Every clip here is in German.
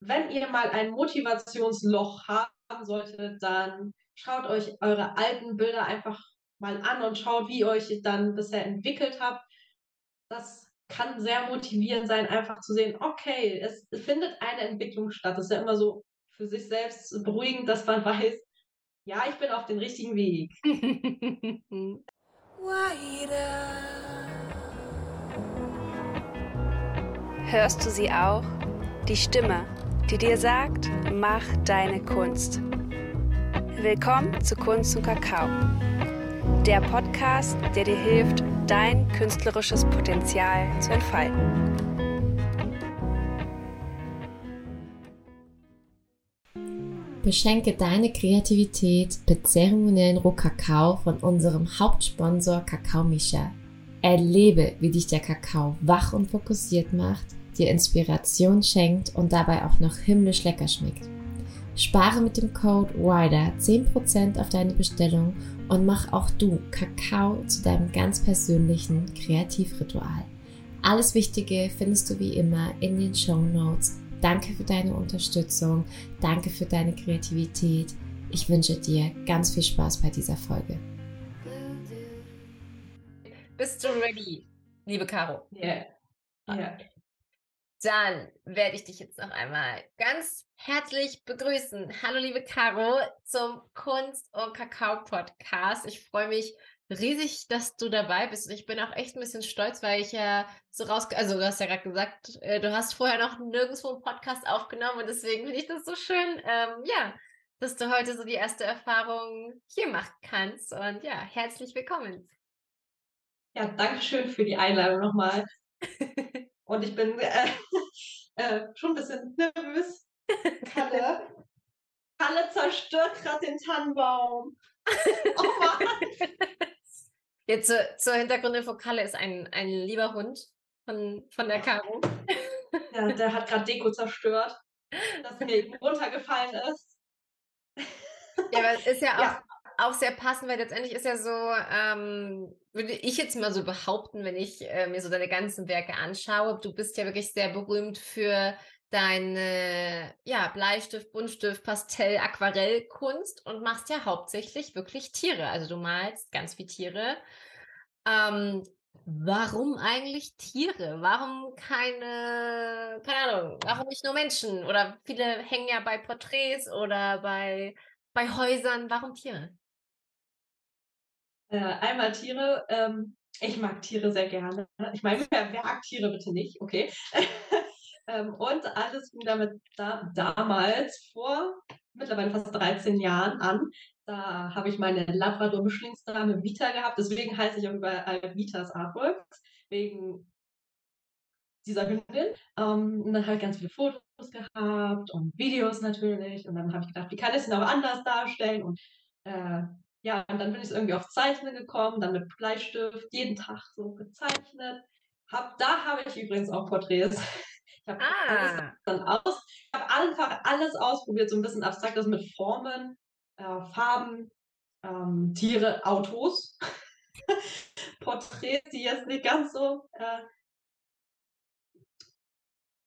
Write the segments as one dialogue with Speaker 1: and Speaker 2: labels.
Speaker 1: wenn ihr mal ein Motivationsloch haben solltet, dann schaut euch eure alten Bilder einfach mal an und schaut, wie ihr euch dann bisher entwickelt habt. Das kann sehr motivierend sein, einfach zu sehen, okay, es findet eine Entwicklung statt. Das ist ja immer so für sich selbst beruhigend, dass man weiß, ja, ich bin auf dem richtigen Weg.
Speaker 2: Hörst du sie auch? Die Stimme, die dir sagt, mach deine Kunst. Willkommen zu Kunst und Kakao. Der Podcast, der dir hilft, dein künstlerisches Potenzial zu entfalten.
Speaker 3: Beschenke deine Kreativität mit zeremoniellen Rohkakao von unserem Hauptsponsor Kakao Misha. Erlebe, wie dich der Kakao wach und fokussiert macht, dir Inspiration schenkt und dabei auch noch himmlisch lecker schmeckt. Spare mit dem Code WIDER 10% auf deine Bestellung und mach auch du Kakao zu deinem ganz persönlichen Kreativritual. Alles Wichtige findest du wie immer in den Show Notes. Danke für deine Unterstützung, danke für deine Kreativität. Ich wünsche dir ganz viel Spaß bei dieser Folge.
Speaker 4: Bist du ready, liebe Caro?
Speaker 1: Ja. Yeah.
Speaker 4: Yeah. Dann werde ich dich jetzt noch einmal ganz herzlich begrüßen. Hallo, liebe Caro, zum Kunst- und Kakao-Podcast. Ich freue mich riesig, dass du dabei bist. Und ich bin auch echt ein bisschen stolz, weil ich ja so raus, also du hast ja gerade gesagt, äh, du hast vorher noch nirgendwo einen Podcast aufgenommen und deswegen finde ich das so schön, ähm, ja, dass du heute so die erste Erfahrung hier machen kannst. Und ja, herzlich willkommen.
Speaker 1: Ja, danke schön für die Einladung nochmal. Und ich bin äh, äh, schon ein bisschen nervös. Kalle, Kalle zerstört gerade den Tannenbaum. Oh Mann.
Speaker 4: Jetzt zur, zur Hintergrundinfo, Kalle ist ein, ein lieber Hund von, von der Caro.
Speaker 1: Ja, der hat gerade Deko zerstört, das mir runtergefallen ist.
Speaker 4: Ja, aber es ist ja auch, ja. Auch sehr passend, weil letztendlich ist ja so, ähm, würde ich jetzt mal so behaupten, wenn ich äh, mir so deine ganzen Werke anschaue, du bist ja wirklich sehr berühmt für deine ja, Bleistift, Buntstift, Pastell, Aquarellkunst und machst ja hauptsächlich wirklich Tiere. Also du malst ganz viel Tiere. Ähm, warum eigentlich Tiere? Warum keine, keine Ahnung, warum nicht nur Menschen? Oder viele hängen ja bei Porträts oder bei, bei Häusern. Warum Tiere?
Speaker 1: Äh, einmal Tiere. Ähm, ich mag Tiere sehr gerne. Ich meine, wer mag Tiere bitte nicht? Okay. ähm, und alles fing damit da, damals vor mittlerweile fast 13 Jahren an. Da habe ich meine Labrador-Mischlingsdame Vita gehabt. Deswegen heiße ich auch überall Vitas Artworks. Wegen dieser Hündin. Ähm, und dann habe ich ganz viele Fotos gehabt und Videos natürlich. Und dann habe ich gedacht, wie kann ich es auch anders darstellen? Und äh, ja, und dann bin ich irgendwie auf Zeichnen gekommen, dann mit Bleistift, jeden Tag so gezeichnet. Hab, da habe ich übrigens auch Porträts. Ich habe ah. alles aus. Ich habe einfach alles ausprobiert, so ein bisschen abstraktes mit Formen, äh, Farben, ähm, Tiere, Autos. Porträts, die jetzt nicht ganz so äh,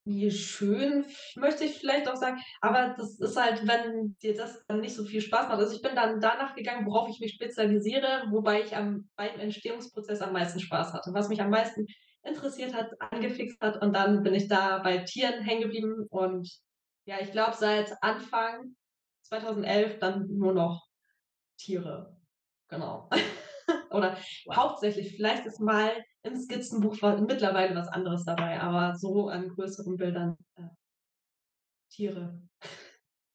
Speaker 1: wie schön, möchte ich vielleicht auch sagen. Aber das ist halt, wenn dir das dann nicht so viel Spaß macht. Also ich bin dann danach gegangen, worauf ich mich spezialisiere, wobei ich am, beim Entstehungsprozess am meisten Spaß hatte. Was mich am meisten interessiert hat, angefixt hat. Und dann bin ich da bei Tieren hängen geblieben. Und ja, ich glaube, seit Anfang 2011 dann nur noch Tiere. Genau. Oder hauptsächlich, vielleicht ist mal im Skizzenbuch war mittlerweile was anderes dabei, aber so an größeren Bildern äh, Tiere.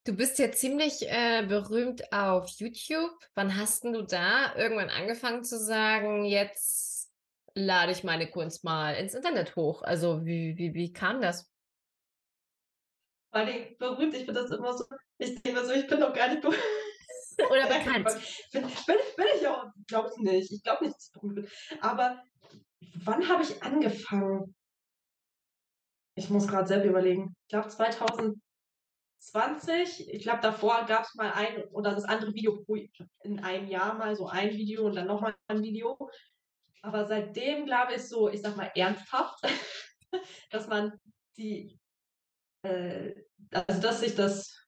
Speaker 4: Du bist ja ziemlich äh, berühmt auf YouTube. Wann hast du da irgendwann angefangen zu sagen, jetzt lade ich meine Kunst mal ins Internet hoch? Also wie, wie, wie kam das?
Speaker 1: Weil berühmt, ich finde das immer so, ich denke so, ich bin doch gar nicht berühmt.
Speaker 4: Oder bekannt.
Speaker 1: bin, bin, bin ich glaube ich nicht. Ich glaube nicht, dass ich berühmt bin. Aber wann habe ich angefangen? Ich muss gerade selber überlegen. Ich glaube 2020. Ich glaube, davor gab es mal ein oder das andere Video in einem Jahr mal so ein Video und dann nochmal ein Video. Aber seitdem glaube ich so, ich sag mal ernsthaft, dass man die äh, also dass ich das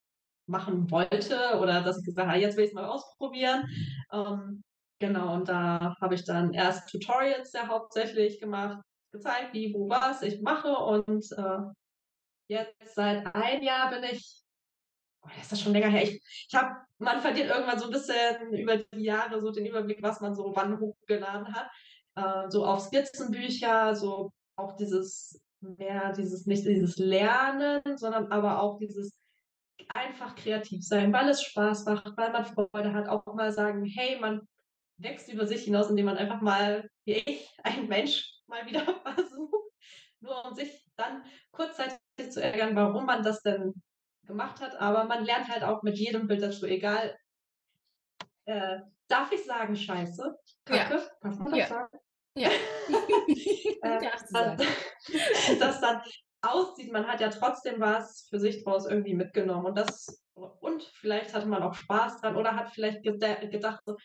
Speaker 1: machen wollte oder dass ich gesagt habe, jetzt will ich es mal ausprobieren. Ähm, genau, und da habe ich dann erst Tutorials ja hauptsächlich gemacht, gezeigt, wie, wo, was ich mache. Und äh, jetzt seit einem Jahr bin ich, oh, ist das schon länger her, ich, ich habe, man verliert irgendwann so ein bisschen über die Jahre so den Überblick, was man so wann hochgeladen hat, äh, so auf Skizzenbücher, so auch dieses mehr dieses, nicht dieses Lernen, sondern aber auch dieses einfach kreativ sein, weil es Spaß macht, weil man Freude hat, auch mal sagen, hey, man wächst über sich hinaus, indem man einfach mal, wie ich, ein Mensch mal wieder versucht, nur um sich dann kurzzeitig zu ärgern, warum man das denn gemacht hat. Aber man lernt halt auch mit jedem Bild dazu, egal, äh, darf ich sagen, scheiße? Kacke? Ja. Darf man das ja. sagen? Ja. äh, dass, dass dann aussieht, man hat ja trotzdem was für sich draus irgendwie mitgenommen und das und vielleicht hatte man auch Spaß dran oder hat vielleicht gedacht, so,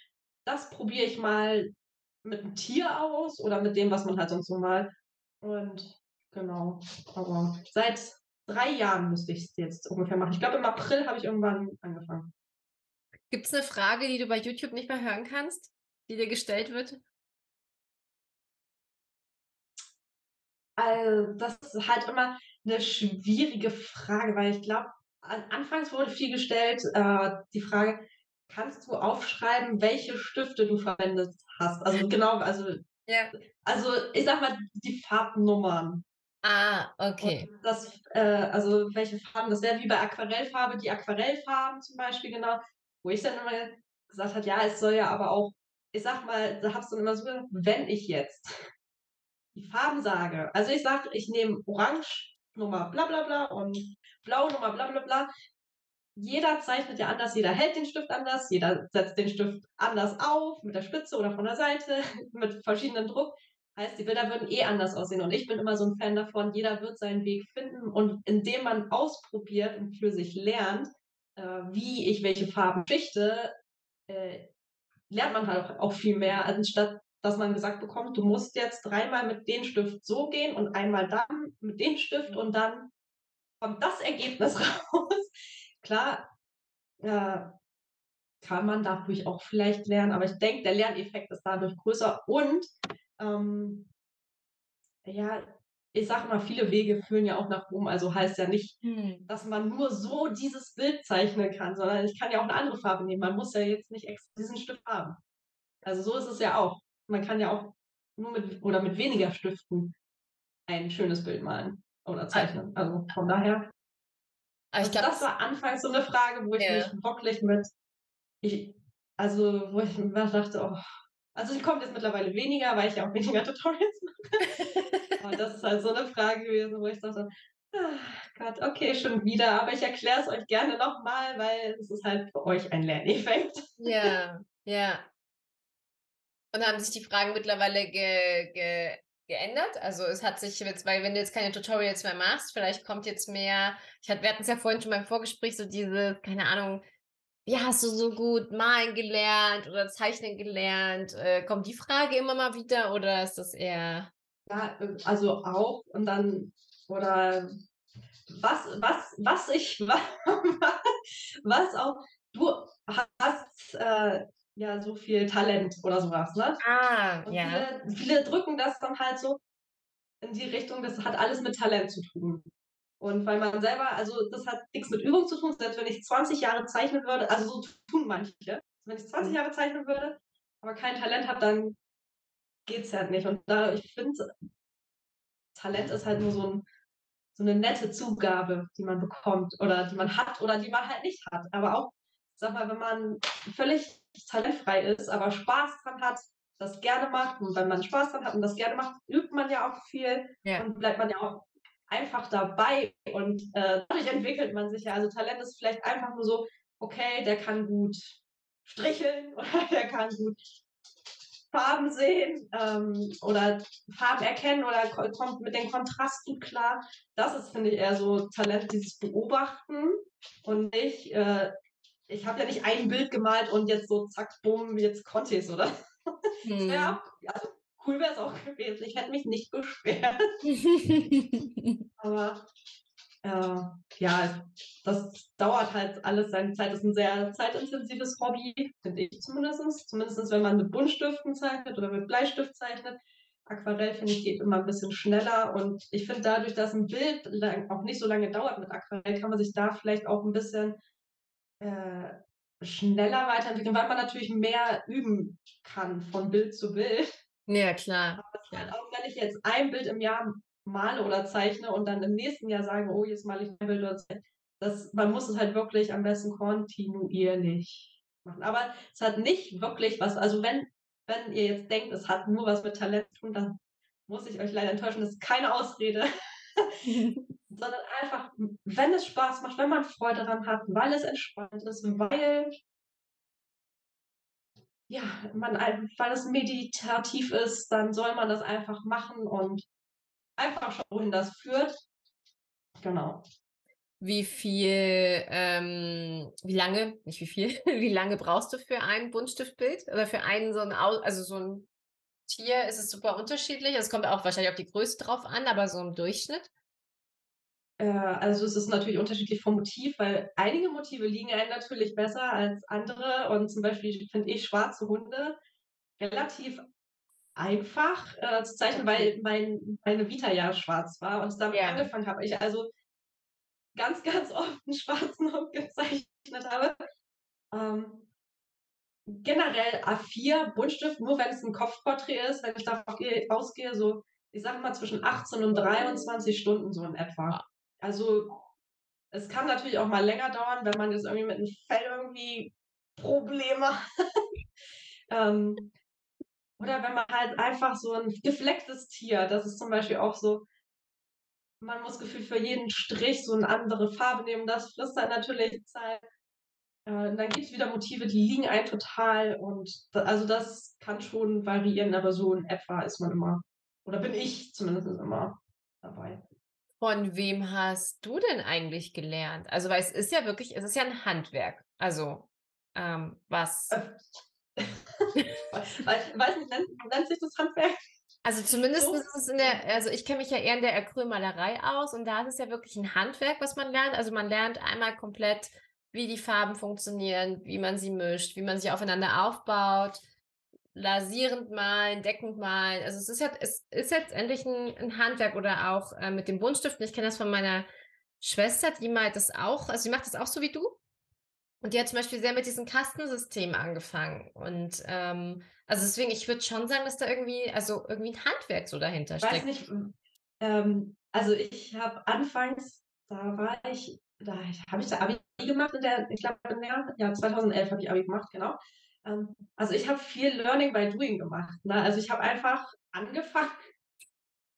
Speaker 1: das probiere ich mal mit einem Tier aus oder mit dem, was man halt sonst so mal. Und genau, aber seit drei Jahren müsste ich es jetzt ungefähr machen. Ich glaube, im April habe ich irgendwann angefangen.
Speaker 4: Gibt es eine Frage, die du bei YouTube nicht mehr hören kannst, die dir gestellt wird?
Speaker 1: Also, das ist halt immer eine schwierige Frage, weil ich glaube, anfangs wurde viel gestellt, äh, die Frage, kannst du aufschreiben, welche Stifte du verwendet hast? Also genau, also, ja. also ich sag mal, die Farbnummern.
Speaker 4: Ah, okay.
Speaker 1: Und das, äh, also welche Farben, das wäre wie bei Aquarellfarbe, die Aquarellfarben zum Beispiel, genau, wo ich dann immer gesagt habe, ja, es soll ja aber auch, ich sag mal, da hab's dann immer so, wenn ich jetzt die Farben sage. Also ich sage, ich nehme Orange Nummer bla bla bla und Blau Nummer bla bla bla. Jeder zeichnet ja anders, jeder hält den Stift anders, jeder setzt den Stift anders auf, mit der Spitze oder von der Seite, mit verschiedenen Druck. Heißt, die Bilder würden eh anders aussehen. Und ich bin immer so ein Fan davon, jeder wird seinen Weg finden. Und indem man ausprobiert und für sich lernt, äh, wie ich welche Farben schichte, äh, lernt man halt auch viel mehr, anstatt dass man gesagt bekommt, du musst jetzt dreimal mit dem Stift so gehen und einmal dann mit dem Stift und dann kommt das Ergebnis raus. Klar, äh, kann man dadurch auch vielleicht lernen, aber ich denke, der Lerneffekt ist dadurch größer und ähm, ja, ich sage mal, viele Wege führen ja auch nach Rom. Also heißt ja nicht, hm. dass man nur so dieses Bild zeichnen kann, sondern ich kann ja auch eine andere Farbe nehmen. Man muss ja jetzt nicht extra diesen Stift haben. Also so ist es ja auch man kann ja auch nur mit oder mit weniger Stiften ein schönes Bild malen oder zeichnen. Also von daher. Also glaub, das war anfangs so eine Frage, wo ich ja. mich wirklich mit, ich, also wo ich mir dachte, oh, also ich komme jetzt mittlerweile weniger, weil ich ja auch weniger Tutorials mache. Und das ist halt so eine Frage gewesen, wo ich dachte, ach Gott, okay, schon wieder, aber ich erkläre es euch gerne nochmal, weil es ist halt für euch ein Lerneffekt.
Speaker 4: Ja, ja. Und haben sich die Fragen mittlerweile ge, ge, geändert? Also es hat sich jetzt, weil wenn du jetzt keine Tutorials mehr machst, vielleicht kommt jetzt mehr, ich hatte, wir hatten es ja vorhin schon beim Vorgespräch, so diese, keine Ahnung, wie hast du so gut malen gelernt oder zeichnen gelernt? Äh, kommt die Frage immer mal wieder oder ist das eher...
Speaker 1: Ja, äh, also auch und dann, oder was, was, was ich, was auch, du hast äh, ja so viel Talent oder sowas, ne?
Speaker 4: Ah,
Speaker 1: und
Speaker 4: ja.
Speaker 1: Viele, viele drücken das dann halt so in die Richtung, das hat alles mit Talent zu tun. Und weil man selber, also das hat nichts mit Übung zu tun, selbst wenn ich 20 Jahre zeichnen würde, also so tun manche, wenn ich 20 mhm. Jahre zeichnen würde, aber kein Talent habe, dann geht es halt nicht. Und da, ich finde, Talent ist halt nur so, ein, so eine nette Zugabe, die man bekommt oder die man hat oder die man halt nicht hat. Aber auch, sag mal, wenn man völlig talentfrei ist, aber Spaß dran hat, das gerne macht und wenn man Spaß dran hat und das gerne macht, übt man ja auch viel ja. und bleibt man ja auch einfach dabei und äh, dadurch entwickelt man sich ja. Also Talent ist vielleicht einfach nur so, okay, der kann gut stricheln oder der kann gut Farben sehen ähm, oder Farben erkennen oder kommt mit dem Kontrast gut klar. Das ist, finde ich, eher so Talent, dieses Beobachten und nicht, äh, ich habe ja nicht ein Bild gemalt und jetzt so zack, bumm, jetzt konnte ich es, oder? Hm. Ja, also cool wäre es auch gewesen. Ich hätte mich nicht beschwert. Aber äh, ja, das dauert halt alles seine Zeit. Das ist ein sehr zeitintensives Hobby, finde ich zumindest. Zumindest wenn man mit Buntstiften zeichnet oder mit Bleistift zeichnet. Aquarell, finde ich, geht immer ein bisschen schneller. Und ich finde, dadurch, dass ein Bild lang, auch nicht so lange dauert mit Aquarell, kann man sich da vielleicht auch ein bisschen äh, schneller weiterentwickeln, weil man natürlich mehr üben kann von Bild zu Bild.
Speaker 4: Ja, klar.
Speaker 1: Aber halt auch wenn ich jetzt ein Bild im Jahr male oder zeichne und dann im nächsten Jahr sage, oh, jetzt male ich ein Bild oder zeichne, das, man muss es halt wirklich am besten kontinuierlich machen. Aber es hat nicht wirklich was, also wenn, wenn ihr jetzt denkt, es hat nur was mit Talent zu tun, dann muss ich euch leider enttäuschen, das ist keine Ausrede. Sondern einfach, wenn es Spaß macht, wenn man Freude daran hat, weil es entspannt ist, weil ja, man, weil es meditativ ist, dann soll man das einfach machen und einfach schauen, wohin das führt. Genau.
Speaker 4: Wie viel, ähm, wie lange, nicht wie viel, wie lange brauchst du für ein Buntstiftbild oder für einen so ein, also so ein Tier ist es super unterschiedlich. Es kommt auch wahrscheinlich auf die Größe drauf an, aber so im Durchschnitt.
Speaker 1: Äh, also es ist natürlich unterschiedlich vom Motiv, weil einige Motive liegen einem natürlich besser als andere. Und zum Beispiel finde ich schwarze Hunde relativ einfach äh, zu zeichnen, weil mein, meine Vita ja schwarz war und damit ja. angefangen habe. Ich also ganz, ganz oft einen schwarzen Hund gezeichnet habe. Ähm, generell A4 Buntstift, nur wenn es ein Kopfporträt ist, wenn ich davon ausgehe, so, ich sag mal zwischen 18 und 23 Stunden so in etwa. Also es kann natürlich auch mal länger dauern, wenn man jetzt irgendwie mit dem Fell irgendwie Probleme hat. ähm, oder wenn man halt einfach so ein geflecktes Tier, das ist zum Beispiel auch so, man muss gefühlt für jeden Strich so eine andere Farbe nehmen. Das frisst dann natürlich Zeit. Äh, dann gibt es wieder Motive, die liegen ein total und da, also das kann schon variieren, aber so in etwa ist man immer, oder bin ich zumindest immer dabei.
Speaker 4: Von wem hast du denn eigentlich gelernt? Also, weil es ist ja wirklich, es ist ja ein Handwerk. Also, ähm, was? Äh,
Speaker 1: weiß, weiß nicht, nennt, nennt sich das Handwerk?
Speaker 4: Also zumindest so. ist es in der, also ich kenne mich ja eher in der Acrylmalerei aus und da ist es ja wirklich ein Handwerk, was man lernt. Also man lernt einmal komplett, wie die Farben funktionieren, wie man sie mischt, wie man sie aufeinander aufbaut, lasierend malen, deckend malen. Also es ist ja, es ist letztendlich ein, ein Handwerk oder auch äh, mit den Buntstiften. Ich kenne das von meiner Schwester, die malt das auch, also sie macht das auch so wie du. Und die hat zum Beispiel sehr mit diesem Kastensystem angefangen. Und ähm, also deswegen, ich würde schon sagen, dass da irgendwie, also irgendwie ein Handwerk so dahinter steckt.
Speaker 1: Weiß nicht, ähm, also ich habe anfangs, da war ich, da habe ich da Abi gemacht in der, ich glaube ja, 2011 habe ich Abi gemacht, genau. Ähm, also ich habe viel Learning by Doing gemacht. Ne? Also ich habe einfach angefangen,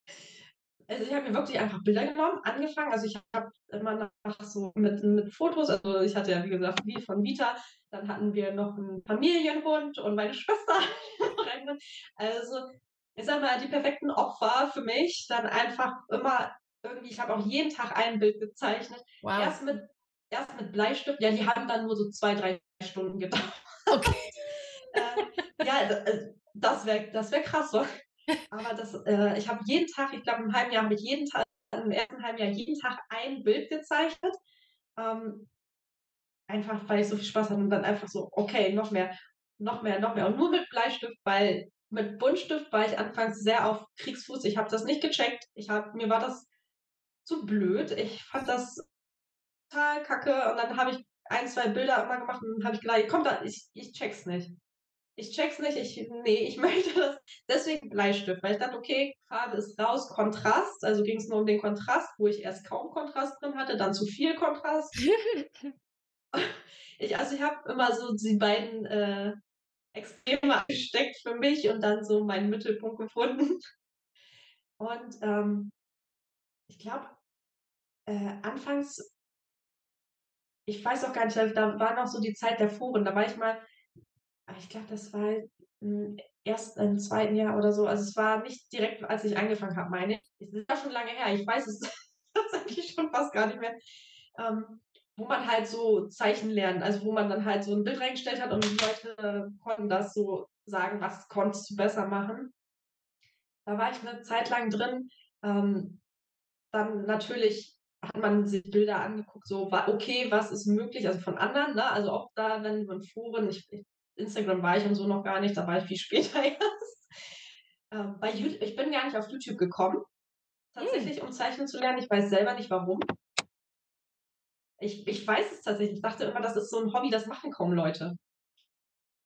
Speaker 1: also ich habe mir wirklich einfach Bilder genommen, angefangen. Also ich habe immer nach so mit, mit Fotos, also ich hatte ja wie gesagt wie von Vita, dann hatten wir noch einen Familienhund und meine Schwester. also ich sag mal, die perfekten Opfer für mich, dann einfach immer irgendwie, ich habe auch jeden Tag ein Bild gezeichnet. Wow. Erst mit, erst mit Bleistift, ja, die haben dann nur so zwei, drei Stunden gedauert. Okay. äh, ja, also, das wäre das wär krass. So. Aber das, äh, ich habe jeden Tag, ich glaube im halben Jahr habe ich jeden Tag, im ersten halben Jahr jeden Tag ein Bild gezeichnet. Ähm, einfach weil ich so viel Spaß hatte und dann einfach so, okay, noch mehr, noch mehr, noch mehr. Und nur mit Bleistift, weil mit Buntstift war ich anfangs sehr auf Kriegsfuß. Ich habe das nicht gecheckt. Ich hab, mir war das zu blöd. Ich fand das total kacke und dann habe ich ein, zwei Bilder immer gemacht und dann habe ich gedacht, komm da, ich, ich check's nicht ich check's nicht, ich, nee, ich möchte das. Deswegen Bleistift, weil ich dachte, okay, Farbe ist raus, Kontrast, also ging es nur um den Kontrast, wo ich erst kaum Kontrast drin hatte, dann zu viel Kontrast. ich, also ich habe immer so die beiden äh, Extreme angesteckt für mich und dann so meinen Mittelpunkt gefunden. Und ähm, ich glaube, äh, anfangs, ich weiß auch gar nicht, da war noch so die Zeit der Foren, da war ich mal Ah, ich glaube, das war im ersten, im zweiten Jahr oder so. Also es war nicht direkt, als ich angefangen habe, meine ich. Das war schon lange her. Ich weiß es tatsächlich schon fast gar nicht mehr. Ähm, wo man halt so Zeichen lernt, also wo man dann halt so ein Bild reingestellt hat und die Leute konnten das so sagen, was konntest du besser machen. Da war ich eine Zeit lang drin. Ähm, dann natürlich hat man sich Bilder angeguckt, so, okay, was ist möglich, also von anderen, ne? also auch da, wenn man Foren, ich, Instagram war ich und so noch gar nicht, da war ich viel später erst. Ähm, bei YouTube, ich bin gar nicht auf YouTube gekommen, hm. tatsächlich, um Zeichnen zu lernen. Ich weiß selber nicht warum. Ich, ich weiß es tatsächlich. Ich dachte immer, das ist so ein Hobby, das machen kaum Leute.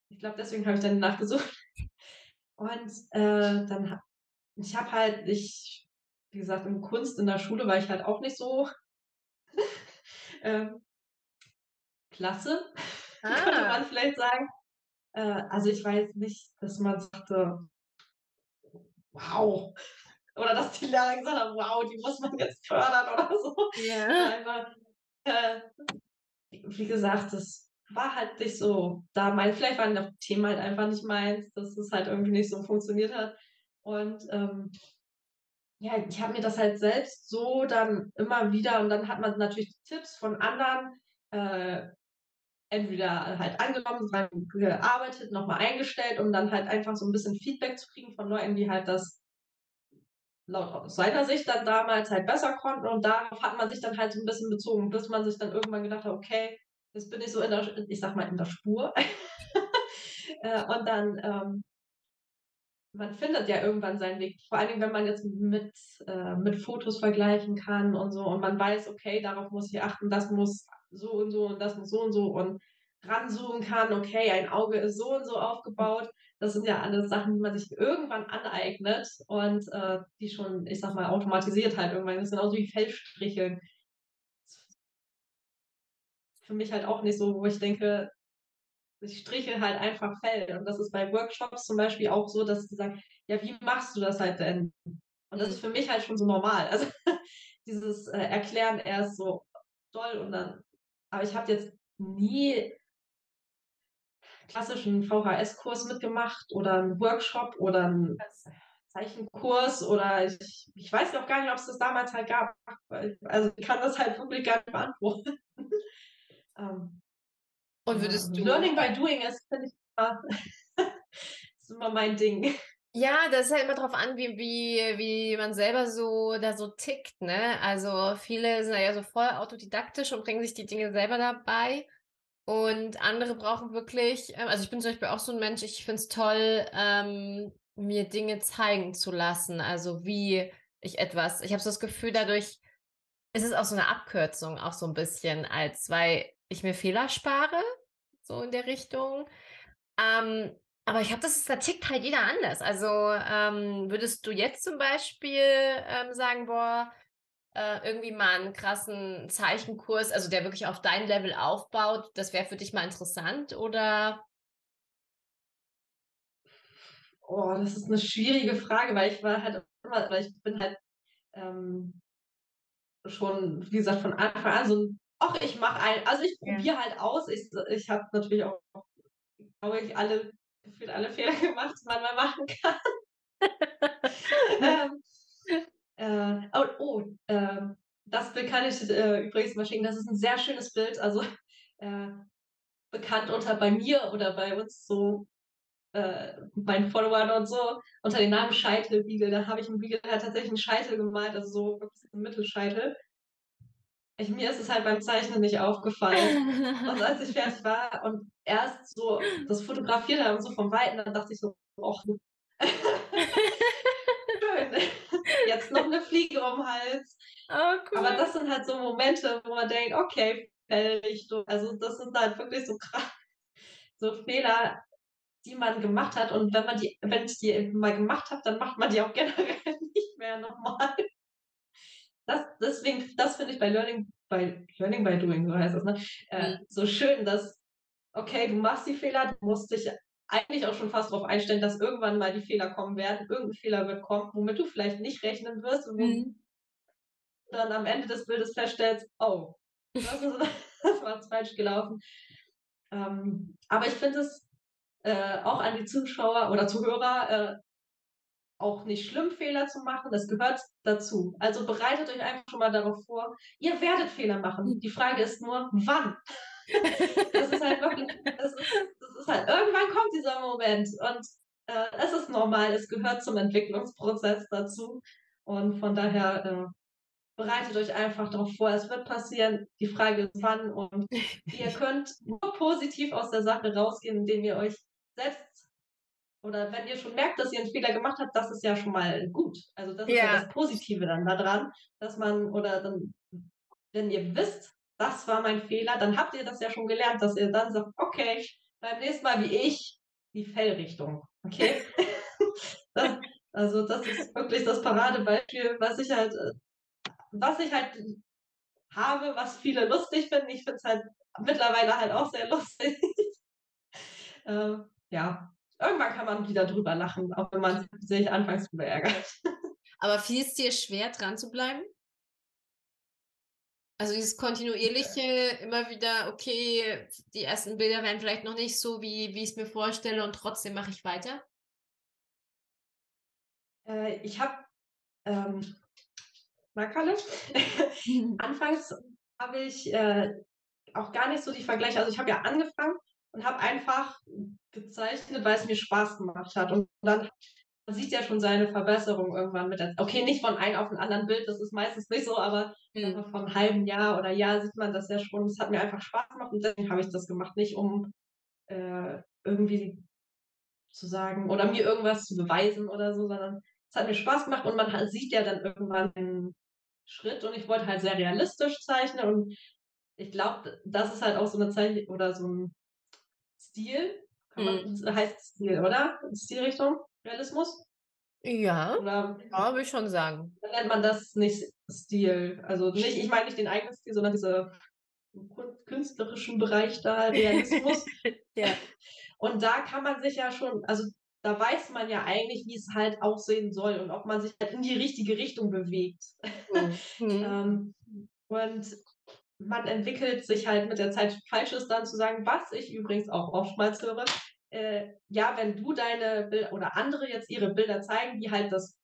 Speaker 1: Ich glaube, deswegen habe ich dann nachgesucht. Und äh, dann, ich habe halt, ich, wie gesagt, in Kunst in der Schule war ich halt auch nicht so ähm, klasse, ah. könnte man vielleicht sagen. Äh, also ich weiß nicht, dass man sagte, wow. Oder dass die Lehrer gesagt haben, wow, die muss man jetzt fördern oder so. Ja. Aber, äh, wie gesagt, das war halt nicht so da mein, vielleicht waren die Themen halt einfach nicht meins, dass es halt irgendwie nicht so funktioniert hat. Und ähm, ja, ich habe mir das halt selbst so dann immer wieder und dann hat man natürlich Tipps von anderen äh, entweder halt angenommen, gearbeitet, nochmal eingestellt, um dann halt einfach so ein bisschen Feedback zu kriegen von Leuten, die halt das laut seiner Sicht dann damals halt besser konnten und darauf hat man sich dann halt so ein bisschen bezogen, bis man sich dann irgendwann gedacht hat, okay, jetzt bin ich so in der, ich sag mal, in der Spur. Äh, und dann, ähm, man findet ja irgendwann seinen Weg. Vor allen Dingen, wenn man jetzt mit, äh, mit Fotos vergleichen kann und so und man weiß, okay, darauf muss ich achten, das muss so und so und das muss so und so und ranzoomen kann, okay, ein Auge ist so und so aufgebaut. Das sind ja alles Sachen, die man sich irgendwann aneignet und äh, die schon, ich sag mal, automatisiert halt irgendwann. Das ist genauso wie Fellstricheln. Für mich halt auch nicht so, wo ich denke, ich strichel halt einfach Fell. Und das ist bei Workshops zum Beispiel auch so, dass sie sagen, ja, wie machst du das halt denn? Und das ist für mich halt schon so normal. Also dieses äh, Erklären erst so doll und dann aber ich habe jetzt nie klassischen VHS-Kurs mitgemacht oder einen Workshop oder einen Zeichenkurs oder ich, ich weiß auch gar nicht, ob es das damals halt gab. Also ich kann das halt wirklich gar nicht beantworten.
Speaker 4: ähm, Und würdest du.
Speaker 1: Learning by doing ist, finde ich, ist immer mein Ding.
Speaker 4: Ja, das ist halt immer darauf an, wie, wie, wie man selber so da so tickt, ne? Also viele sind ja so voll autodidaktisch und bringen sich die Dinge selber dabei. Und andere brauchen wirklich, ähm, also ich bin zum Beispiel auch so ein Mensch, ich finde es toll, ähm, mir Dinge zeigen zu lassen. Also wie ich etwas, ich habe so das Gefühl, dadurch ist es auch so eine Abkürzung, auch so ein bisschen, als weil ich mir Fehler spare, so in der Richtung. Ähm, aber ich glaube, das da tickt halt jeder anders. Also ähm, würdest du jetzt zum Beispiel ähm, sagen, boah, äh, irgendwie mal einen krassen Zeichenkurs, also der wirklich auf dein Level aufbaut, das wäre für dich mal interessant oder?
Speaker 1: Oh, das ist eine schwierige Frage, weil ich war halt immer, weil ich bin halt ähm, schon, wie gesagt, von Anfang an so ein, ach, ich mache ein, also ich probiere ja. halt aus. Ich, ich habe natürlich auch, glaube ich, alle gefühlt alle Fehler gemacht, die man mal machen kann. ähm, äh, oh, oh äh, das Bild kann ich äh, übrigens mal schicken. Das ist ein sehr schönes Bild. Also äh, bekannt unter bei mir oder bei uns so äh, meinen Followern und so unter dem Namen Scheitelbiegel. Da habe ich im Biegel halt tatsächlich einen Scheitel gemalt, also so wirklich einen Mittelscheitel. Ich, mir ist es halt beim Zeichnen nicht aufgefallen. und als ich fertig war und erst so das fotografiert habe, so vom Weiten, dann dachte ich so, ach, schön. Jetzt noch eine Fliege um den Hals. Oh, cool. Aber das sind halt so Momente, wo man denkt, okay, Fellrichtung. Also das sind halt wirklich so krass, so Fehler, die man gemacht hat. Und wenn man die, wenn ich die mal gemacht habe, dann macht man die auch generell nicht mehr nochmal das, deswegen, das finde ich bei Learning, bei Learning by Doing, so heißt das, ne? Äh, mhm. so schön, dass, okay, du machst die Fehler, du musst dich eigentlich auch schon fast darauf einstellen, dass irgendwann mal die Fehler kommen werden, irgendein Fehler wird kommen, womit du vielleicht nicht rechnen wirst und mhm. dann am Ende des Bildes feststellst, oh, das, ist, das war falsch gelaufen. Ähm, aber ich finde es äh, auch an die Zuschauer oder Zuhörer äh, auch nicht schlimm, Fehler zu machen. Das gehört dazu. Also bereitet euch einfach schon mal darauf vor. Ihr werdet Fehler machen. Die Frage ist nur, wann? das ist halt wirklich, das ist, das ist halt, irgendwann kommt dieser Moment und äh, es ist normal, es gehört zum Entwicklungsprozess dazu. Und von daher, äh, bereitet euch einfach darauf vor, es wird passieren. Die Frage ist wann und ihr könnt nur positiv aus der Sache rausgehen, indem ihr euch selbst oder wenn ihr schon merkt, dass ihr einen Fehler gemacht habt, das ist ja schon mal gut. Also das ist ja, ja das Positive dann daran, dass man oder dann, wenn ihr wisst, das war mein Fehler, dann habt ihr das ja schon gelernt, dass ihr dann sagt, okay, beim nächsten Mal wie ich die Fellrichtung. Okay? das, also das ist wirklich das Paradebeispiel, was ich halt was ich halt habe, was viele lustig finden. Ich finde es halt mittlerweile halt auch sehr lustig. äh, ja, irgendwann kann man wieder drüber lachen, auch wenn man sich anfangs drüber ärgert.
Speaker 4: Aber fiel es dir schwer, dran zu bleiben? Also dieses kontinuierliche, immer wieder, okay, die ersten Bilder werden vielleicht noch nicht so, wie, wie ich es mir vorstelle und trotzdem mache ich weiter?
Speaker 1: Äh, ich habe ähm, Markerle. Anfangs habe ich äh, auch gar nicht so die Vergleiche. Also ich habe ja angefangen und habe einfach gezeichnet, weil es mir Spaß gemacht hat. Und dann man sieht ja schon seine Verbesserung irgendwann mit. Okay, nicht von einem auf ein anderen Bild, das ist meistens nicht so, aber mhm. von einem halben Jahr oder Jahr sieht man das ja schon. Es hat mir einfach Spaß gemacht und deswegen habe ich das gemacht. Nicht um äh, irgendwie zu sagen oder mir irgendwas zu beweisen oder so, sondern es hat mir Spaß gemacht und man sieht ja dann irgendwann Schritt und ich wollte halt sehr realistisch zeichnen und ich glaube, das ist halt auch so eine Zeichnung oder so ein Stil. Man, mhm. Heißt Stil, oder? Stilrichtung? Realismus?
Speaker 4: Ja, oder, ja, würde ich schon sagen.
Speaker 1: Dann nennt man das nicht Stil. Also nicht, ich meine nicht den eigenen Stil, sondern diese künstlerischen Bereich da, Realismus. ja. Und da kann man sich ja schon, also da weiß man ja eigentlich, wie es halt aussehen soll und ob man sich halt in die richtige Richtung bewegt. Mhm. ähm, und man entwickelt sich halt mit der Zeit Falsches dann zu sagen, was ich übrigens auch oftmals höre. Äh, ja, wenn du deine Bilder oder andere jetzt ihre Bilder zeigen, die halt das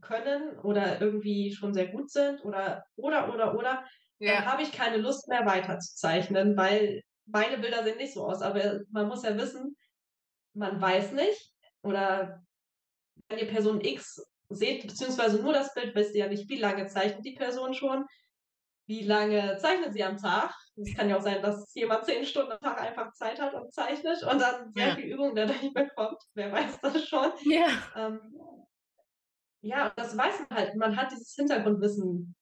Speaker 1: können oder irgendwie schon sehr gut sind oder oder oder oder, ja. dann habe ich keine Lust mehr weiter zu zeichnen, weil meine Bilder sehen nicht so aus. Aber man muss ja wissen, man weiß nicht, oder wenn ihr Person X seht, beziehungsweise nur das Bild, wisst ihr ja nicht, wie lange zeichnet die Person schon, wie lange zeichnet sie am Tag. Es kann ja auch sein, dass jemand zehn Stunden am Tag einfach Zeit hat und zeichnet und dann sehr ja. viel Übung dadurch bekommt. Wer weiß das schon. Ja. Ähm, ja, das weiß man halt. Man hat dieses Hintergrundwissen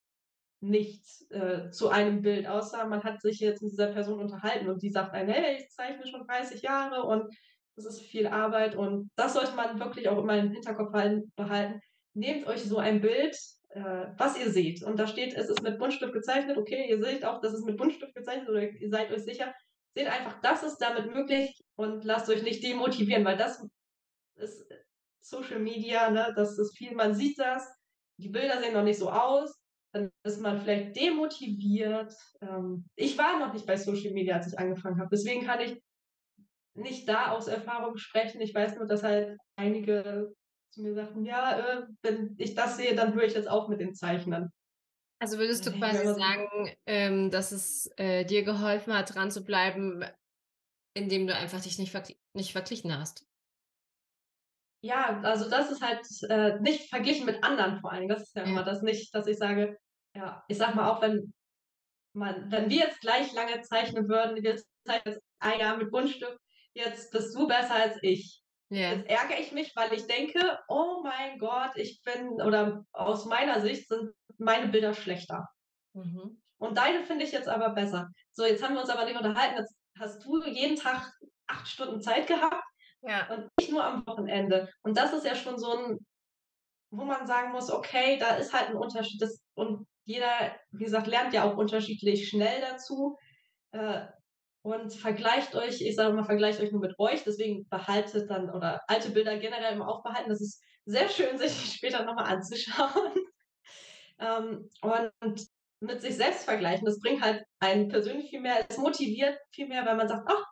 Speaker 1: nicht äh, zu einem Bild, außer man hat sich jetzt mit dieser Person unterhalten und die sagt einem, hey, ich zeichne schon 30 Jahre und das ist viel Arbeit und das sollte man wirklich auch immer im Hinterkopf behalten. Nehmt euch so ein Bild, äh, was ihr seht. Und da steht, es ist mit Buntstift gezeichnet. Okay, ihr seht auch, das ist mit Buntstift gezeichnet oder ihr seid euch sicher. Seht einfach, das ist damit möglich und lasst euch nicht demotivieren, weil das ist Social Media, ne? das ist viel, man sieht das, die Bilder sehen noch nicht so aus, dann ist man vielleicht demotiviert. Ähm, ich war noch nicht bei Social Media, als ich angefangen habe. Deswegen kann ich nicht da aus Erfahrung sprechen. Ich weiß nur, dass halt einige zu mir sagten, ja, äh, wenn ich das sehe, dann höre ich jetzt auf mit den Zeichnern.
Speaker 4: Also würdest du quasi sagen, ähm, dass es äh, dir geholfen hat, dran zu bleiben, indem du einfach dich nicht, vergl nicht verglichen hast?
Speaker 1: Ja, also das ist halt äh, nicht verglichen mit anderen vor allem. Das ist ja, ja, immer das nicht, dass ich sage, ja, ich sag mal auch, wenn man, wenn wir jetzt gleich lange zeichnen würden, wir zeichnen jetzt ein Jahr mit Buntstift, jetzt bist du besser als ich. Yeah. Jetzt ärgere ich mich, weil ich denke, oh mein Gott, ich bin, oder aus meiner Sicht sind meine Bilder schlechter. Mhm. Und deine finde ich jetzt aber besser. So, jetzt haben wir uns aber nicht unterhalten. Jetzt hast du jeden Tag acht Stunden Zeit gehabt ja. und ich nur am Wochenende. Und das ist ja schon so ein, wo man sagen muss, okay, da ist halt ein Unterschied. Das, und jeder, wie gesagt, lernt ja auch unterschiedlich schnell dazu. Äh, und vergleicht euch, ich sage mal, vergleicht euch nur mit euch, deswegen behaltet dann oder alte Bilder generell immer aufbehalten. Das ist sehr schön, sich später nochmal anzuschauen. ähm, und mit sich selbst vergleichen, das bringt halt einen persönlich viel mehr, es motiviert viel mehr, weil man sagt, ach,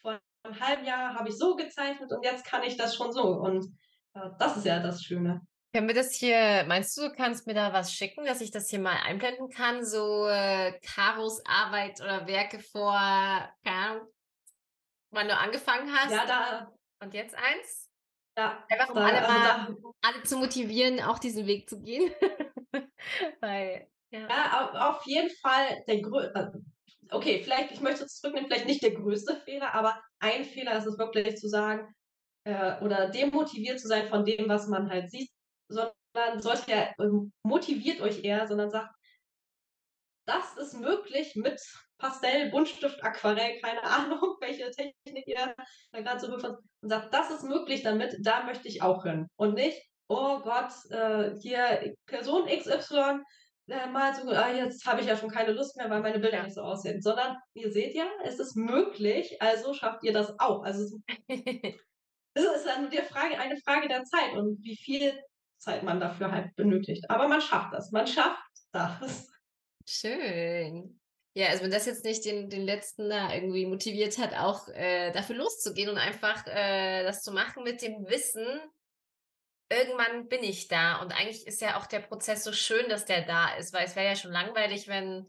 Speaker 1: vor einem halben Jahr habe ich so gezeichnet und jetzt kann ich das schon so. Und äh, das ist ja das Schöne.
Speaker 4: Können wir das hier, meinst du, du kannst mir da was schicken, dass ich das hier mal einblenden kann? So äh, Karos Arbeit oder Werke vor, keine Ahnung, wann du angefangen hast?
Speaker 1: Ja, da.
Speaker 4: Und jetzt eins?
Speaker 1: Ja.
Speaker 4: Einfach um da, alle, also mal, alle zu motivieren, auch diesen Weg zu gehen. Weil
Speaker 1: Ja, ja auf jeden Fall der größte. Äh, okay, vielleicht, ich möchte es zurücknehmen, vielleicht nicht der größte Fehler, aber ein Fehler ist es wirklich zu sagen äh, oder demotiviert zu sein von dem, was man halt sieht, sondern sollte ja ähm, motiviert euch eher, sondern sagt, das ist möglich mit Pastell, Buntstift, Aquarell, keine Ahnung, welche Technik ihr da gerade so benutzt und sagt, das ist möglich damit, da möchte ich auch hin. Und nicht, oh Gott, äh, hier Person XY äh, mal so, ah, jetzt habe ich ja schon keine Lust mehr, weil meine Bilder nicht so aussehen, sondern ihr seht ja, es ist möglich, also schafft ihr das auch. Also es ist dann die Frage, eine Frage der Zeit und wie viel Zeit man dafür halt benötigt. Aber man schafft das, man schafft das.
Speaker 4: Schön. Ja, also wenn das jetzt nicht den, den letzten da irgendwie motiviert hat, auch äh, dafür loszugehen und einfach äh, das zu machen mit dem Wissen, irgendwann bin ich da. Und eigentlich ist ja auch der Prozess so schön, dass der da ist, weil es wäre ja schon langweilig, wenn,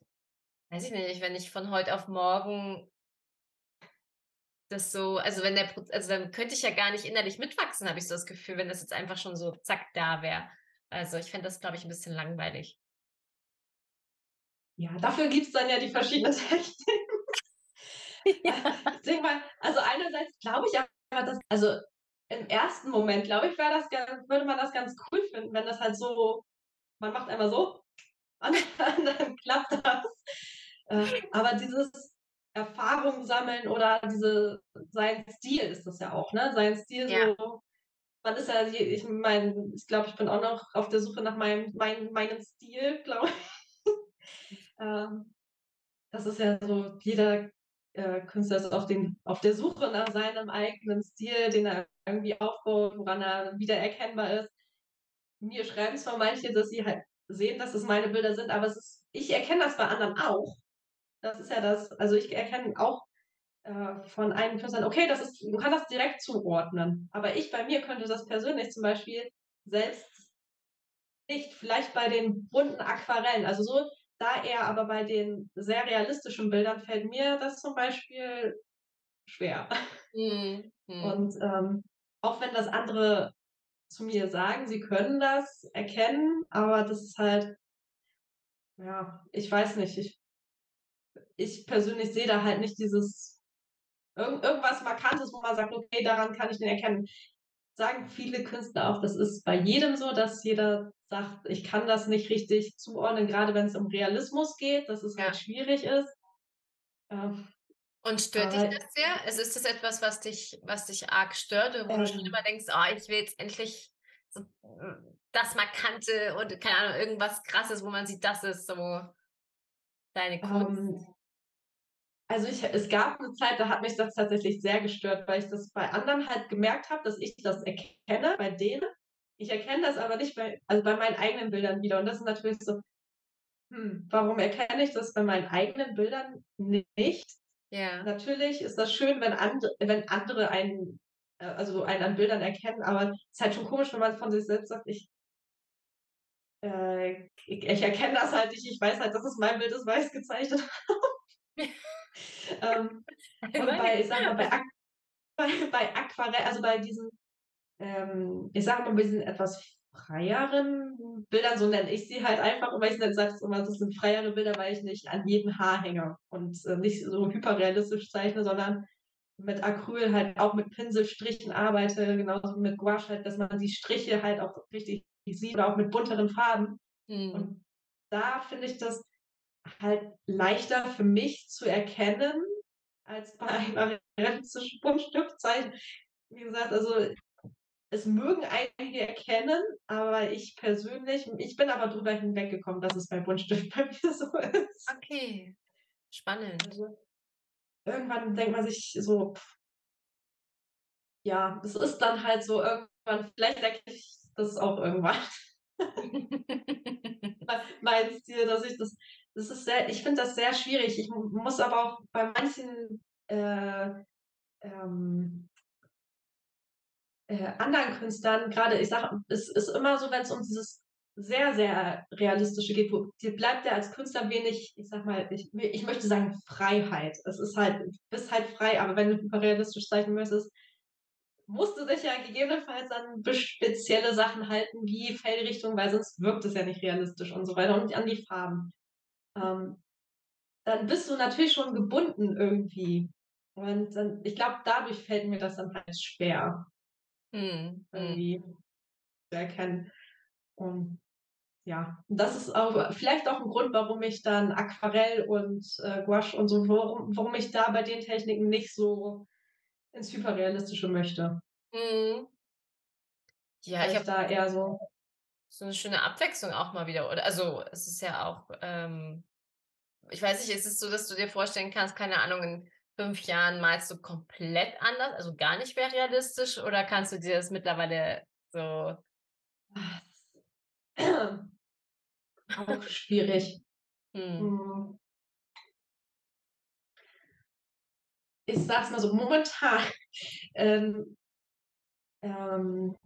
Speaker 4: weiß ich nicht, wenn ich von heute auf morgen das so, also wenn der, also dann könnte ich ja gar nicht innerlich mitwachsen, habe ich so das Gefühl, wenn das jetzt einfach schon so zack da wäre. Also ich fände das, glaube ich, ein bisschen langweilig.
Speaker 1: Ja, dafür gibt es dann ja die verschiedenen Techniken. ja. Ich denke mal, also einerseits glaube ich aber, dass, also im ersten Moment, glaube ich, das würde man das ganz cool finden, wenn das halt so, man macht einmal so und dann klappt das. Äh, aber dieses Erfahrung sammeln oder diese, sein Stil ist das ja auch, ne? Sein Stil ja. so, man ist ja, ich meine, ich glaube, ich bin auch noch auf der Suche nach meinem, mein, meinem Stil, glaube ich. ähm, das ist ja so, jeder äh, Künstler ist auf, den, auf der Suche nach seinem eigenen Stil, den er irgendwie aufbaut, woran er wieder erkennbar ist. Mir schreiben zwar manche, dass sie halt sehen, dass es meine Bilder sind, aber es ist, ich erkenne das bei anderen auch. Das ist ja das, also ich erkenne auch äh, von einem Künstler, okay, das ist, du kannst das direkt zuordnen. Aber ich bei mir könnte das persönlich zum Beispiel selbst nicht, vielleicht bei den bunten Aquarellen, also so da eher aber bei den sehr realistischen Bildern fällt mir das zum Beispiel schwer. Mhm. Und ähm, auch wenn das andere zu mir sagen, sie können das erkennen, aber das ist halt, ja, ich weiß nicht, ich, ich persönlich sehe da halt nicht dieses irg irgendwas Markantes, wo man sagt, okay, daran kann ich den erkennen. Sagen viele Künstler auch, das ist bei jedem so, dass jeder sagt, ich kann das nicht richtig zuordnen, gerade wenn es um Realismus geht, dass es halt ja. halt schwierig ist.
Speaker 4: Ähm, und stört dich das sehr? Also ist das etwas, was dich, was dich arg stört, wo ähm, du schon ähm. immer denkst, oh, ich will jetzt endlich so das Markante und keine Ahnung, irgendwas krasses, wo man sieht, das ist so deine Kunst? Ähm,
Speaker 1: also ich, es gab eine Zeit, da hat mich das tatsächlich sehr gestört, weil ich das bei anderen halt gemerkt habe, dass ich das erkenne bei denen. Ich erkenne das aber nicht bei, also bei meinen eigenen Bildern wieder. Und das ist natürlich so, hm, warum erkenne ich das bei meinen eigenen Bildern nicht? Ja. Natürlich ist das schön, wenn, and, wenn andere einen, äh, also einen an Bildern erkennen, aber es ist halt schon komisch, wenn man von sich selbst sagt, ich, äh, ich, ich, erkenne das halt nicht, ich weiß halt, dass es mein Bild ist, weil ich es gezeichnet habe. ähm, bei, ich sag mal, bei, bei, bei Aquarell, also bei diesen, ähm, ich sag mal, bei diesen etwas freieren Bildern, so nenne ich sie halt einfach, weil ich sage immer, das sind freiere Bilder, weil ich nicht an jedem Haar hänge und äh, nicht so hyperrealistisch zeichne, sondern mit Acryl halt auch mit Pinselstrichen arbeite, genauso wie mit Gouache halt, dass man die Striche halt auch richtig sieht oder auch mit bunteren Farben. Mhm. Und da finde ich das halt leichter für mich zu erkennen, als bei einem realistischen Buntstückzeichen. Wie gesagt, also es mögen einige erkennen, aber ich persönlich, ich bin aber drüber hinweggekommen, dass es bei Buntstift bei mir so ist.
Speaker 4: Okay, spannend. Also,
Speaker 1: irgendwann denkt man sich so, ja, es ist dann halt so irgendwann, vielleicht denke ich das auch irgendwann. mein Stil, dass ich das, das ist sehr, ich finde das sehr schwierig. Ich muss aber auch bei manchen äh, ähm, äh, anderen Künstlern, gerade ich sage, es ist immer so, wenn es um dieses sehr, sehr realistische geht, wo dir bleibt ja als Künstler wenig, ich sag mal, ich, ich möchte sagen Freiheit. Es ist halt, du bist halt frei, aber wenn du realistisch zeichnen möchtest, musst du dich ja gegebenenfalls an spezielle Sachen halten, wie Fellrichtung, weil sonst wirkt es ja nicht realistisch und so weiter und an die Farben. Ähm, dann bist du natürlich schon gebunden irgendwie. Und dann, ich glaube, dadurch fällt mir das dann halt schwer,
Speaker 4: Mhm.
Speaker 1: irgendwie zu erkennen. Und ja, das ist auch vielleicht auch ein Grund, warum ich dann Aquarell und äh, Gouache und so, warum, warum ich da bei den Techniken nicht so ins Hyperrealistische möchte.
Speaker 4: Mhm. Ja,
Speaker 1: Weil
Speaker 4: ich
Speaker 1: ich
Speaker 4: habe
Speaker 1: da eher so,
Speaker 4: so eine schöne Abwechslung auch mal wieder. Oder also es ist ja auch, ähm, ich weiß nicht, ist es so, dass du dir vorstellen kannst, keine Ahnung, in fünf Jahren malst du komplett anders, also gar nicht mehr realistisch, oder kannst du dir das mittlerweile so.
Speaker 1: auch schwierig.
Speaker 4: Hm.
Speaker 1: Hm. Ich sag's mal so, momentan, ähm, ähm,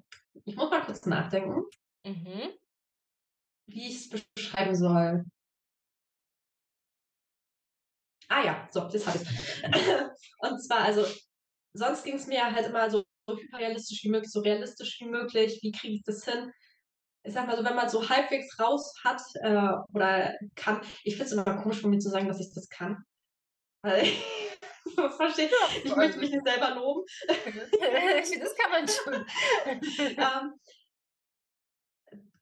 Speaker 1: ich muss mal kurz nachdenken,
Speaker 4: Mhm.
Speaker 1: wie ich es beschreiben soll. Ah ja, so, jetzt habe ich Und zwar, also, sonst ging es mir halt immer so, so hyperrealistisch wie möglich, so realistisch wie möglich. Wie kriege ich das hin? Ich sag mal so, wenn man so halbwegs raus hat äh, oder kann, ich finde es immer komisch von mir zu sagen, dass ich das kann. Weil ich verstehe, ich möchte mich nicht selber loben.
Speaker 4: das kann man schon.
Speaker 1: ähm,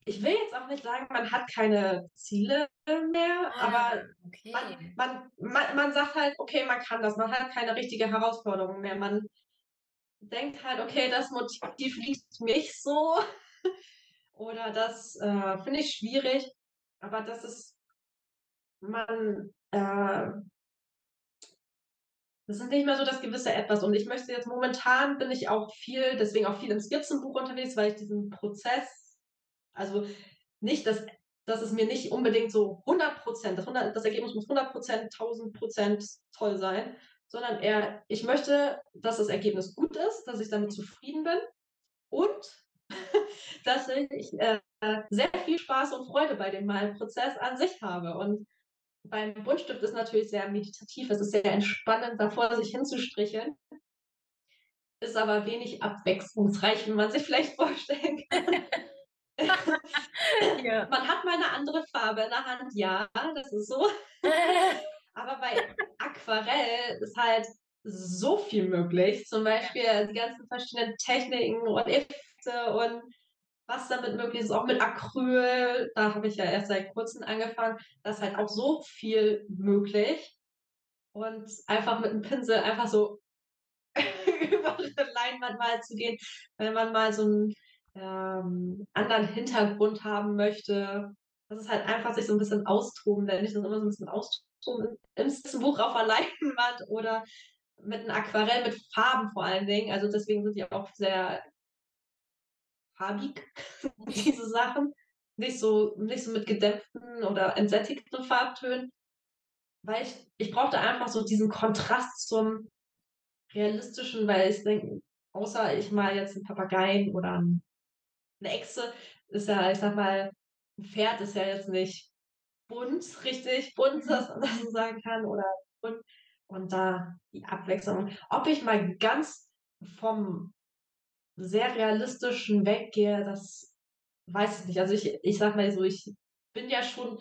Speaker 1: ich will jetzt auch nicht sagen, man hat keine Ziele mehr,
Speaker 4: Ah,
Speaker 1: aber
Speaker 4: okay.
Speaker 1: man, man, man, man sagt halt, okay, man kann das, man hat keine richtige Herausforderung mehr. Man denkt halt, okay, das Motiv liegt mich so oder das äh, finde ich schwierig, aber das ist, man, äh, das ist nicht mehr so das gewisse Etwas. Und ich möchte jetzt momentan bin ich auch viel, deswegen auch viel im Skizzenbuch unterwegs, weil ich diesen Prozess, also nicht, dass, dass es mir nicht unbedingt so 100 Prozent, das, 100 das Ergebnis muss 100 Prozent, 1000 Prozent toll sein, sondern eher, ich möchte, dass das Ergebnis gut ist, dass ich damit zufrieden bin und dass ich äh, sehr viel Spaß und Freude bei dem Malprozess an sich habe. Und beim Buntstift ist natürlich sehr meditativ, es ist sehr entspannend, davor sich hinzustricheln. Ist aber wenig abwechslungsreich, wie man sich vielleicht vorstellen kann.
Speaker 4: Ja.
Speaker 1: Man hat mal eine andere Farbe in der Hand, ja, das ist so. Aber bei Aquarell ist halt so viel möglich. Zum Beispiel die ganzen verschiedenen Techniken und Effekte und was damit möglich ist, auch mit Acryl. Da habe ich ja erst seit kurzem angefangen. Da ist halt auch so viel möglich. Und einfach mit einem Pinsel einfach so über eine Leinwand mal zu gehen, wenn man mal so einen ähm, anderen Hintergrund haben möchte. Das ist halt einfach sich so ein bisschen austoben, wenn ich das immer so ein bisschen austoben im Buch auf der Leinwand oder mit einem Aquarell mit Farben vor allen Dingen. Also deswegen sind die auch sehr farbig, diese Sachen. Nicht so, nicht so mit gedämpften oder entsättigten Farbtönen. Weil ich, ich brauchte einfach so diesen Kontrast zum realistischen, weil ich denke, außer ich mal jetzt einen Papageien oder ein, eine Echse, ist ja, ich sag mal, ein Pferd ist ja jetzt nicht bunt, richtig bunt, dass man das so sagen kann, oder bunt. Und da die Abwechslung. Ob ich mal ganz vom sehr realistischen weggehe, das weiß ich nicht. Also ich, ich sag mal so, ich bin ja schon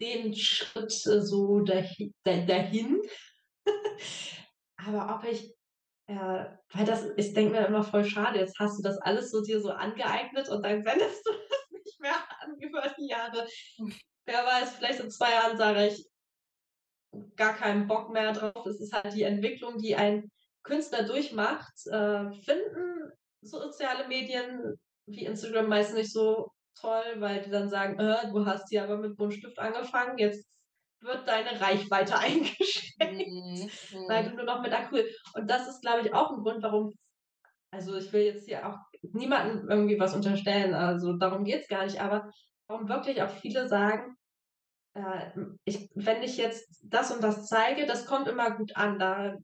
Speaker 1: den Schritt so dahin. dahin. Aber ob ich, äh, weil das, ich denke mir immer voll schade, jetzt hast du das alles so dir so angeeignet und dann wendest du das nicht mehr an über die Jahre. Wer weiß, vielleicht in zwei Jahren sage ich gar keinen Bock mehr drauf. Es ist halt die Entwicklung, die ein Künstler durchmacht. Äh, finden soziale Medien wie Instagram meist nicht so toll, weil die dann sagen, äh, du hast hier aber mit Buntstift angefangen, jetzt wird deine Reichweite eingeschränkt,
Speaker 4: Mhm,
Speaker 1: weil
Speaker 4: mhm.
Speaker 1: du nur noch mit Acryl. Und das ist, glaube ich, auch ein Grund, warum, also ich will jetzt hier auch niemandem irgendwie was unterstellen, also darum geht es gar nicht, aber warum wirklich auch viele sagen, äh, ich, wenn ich jetzt das und das zeige, das kommt immer gut an, damit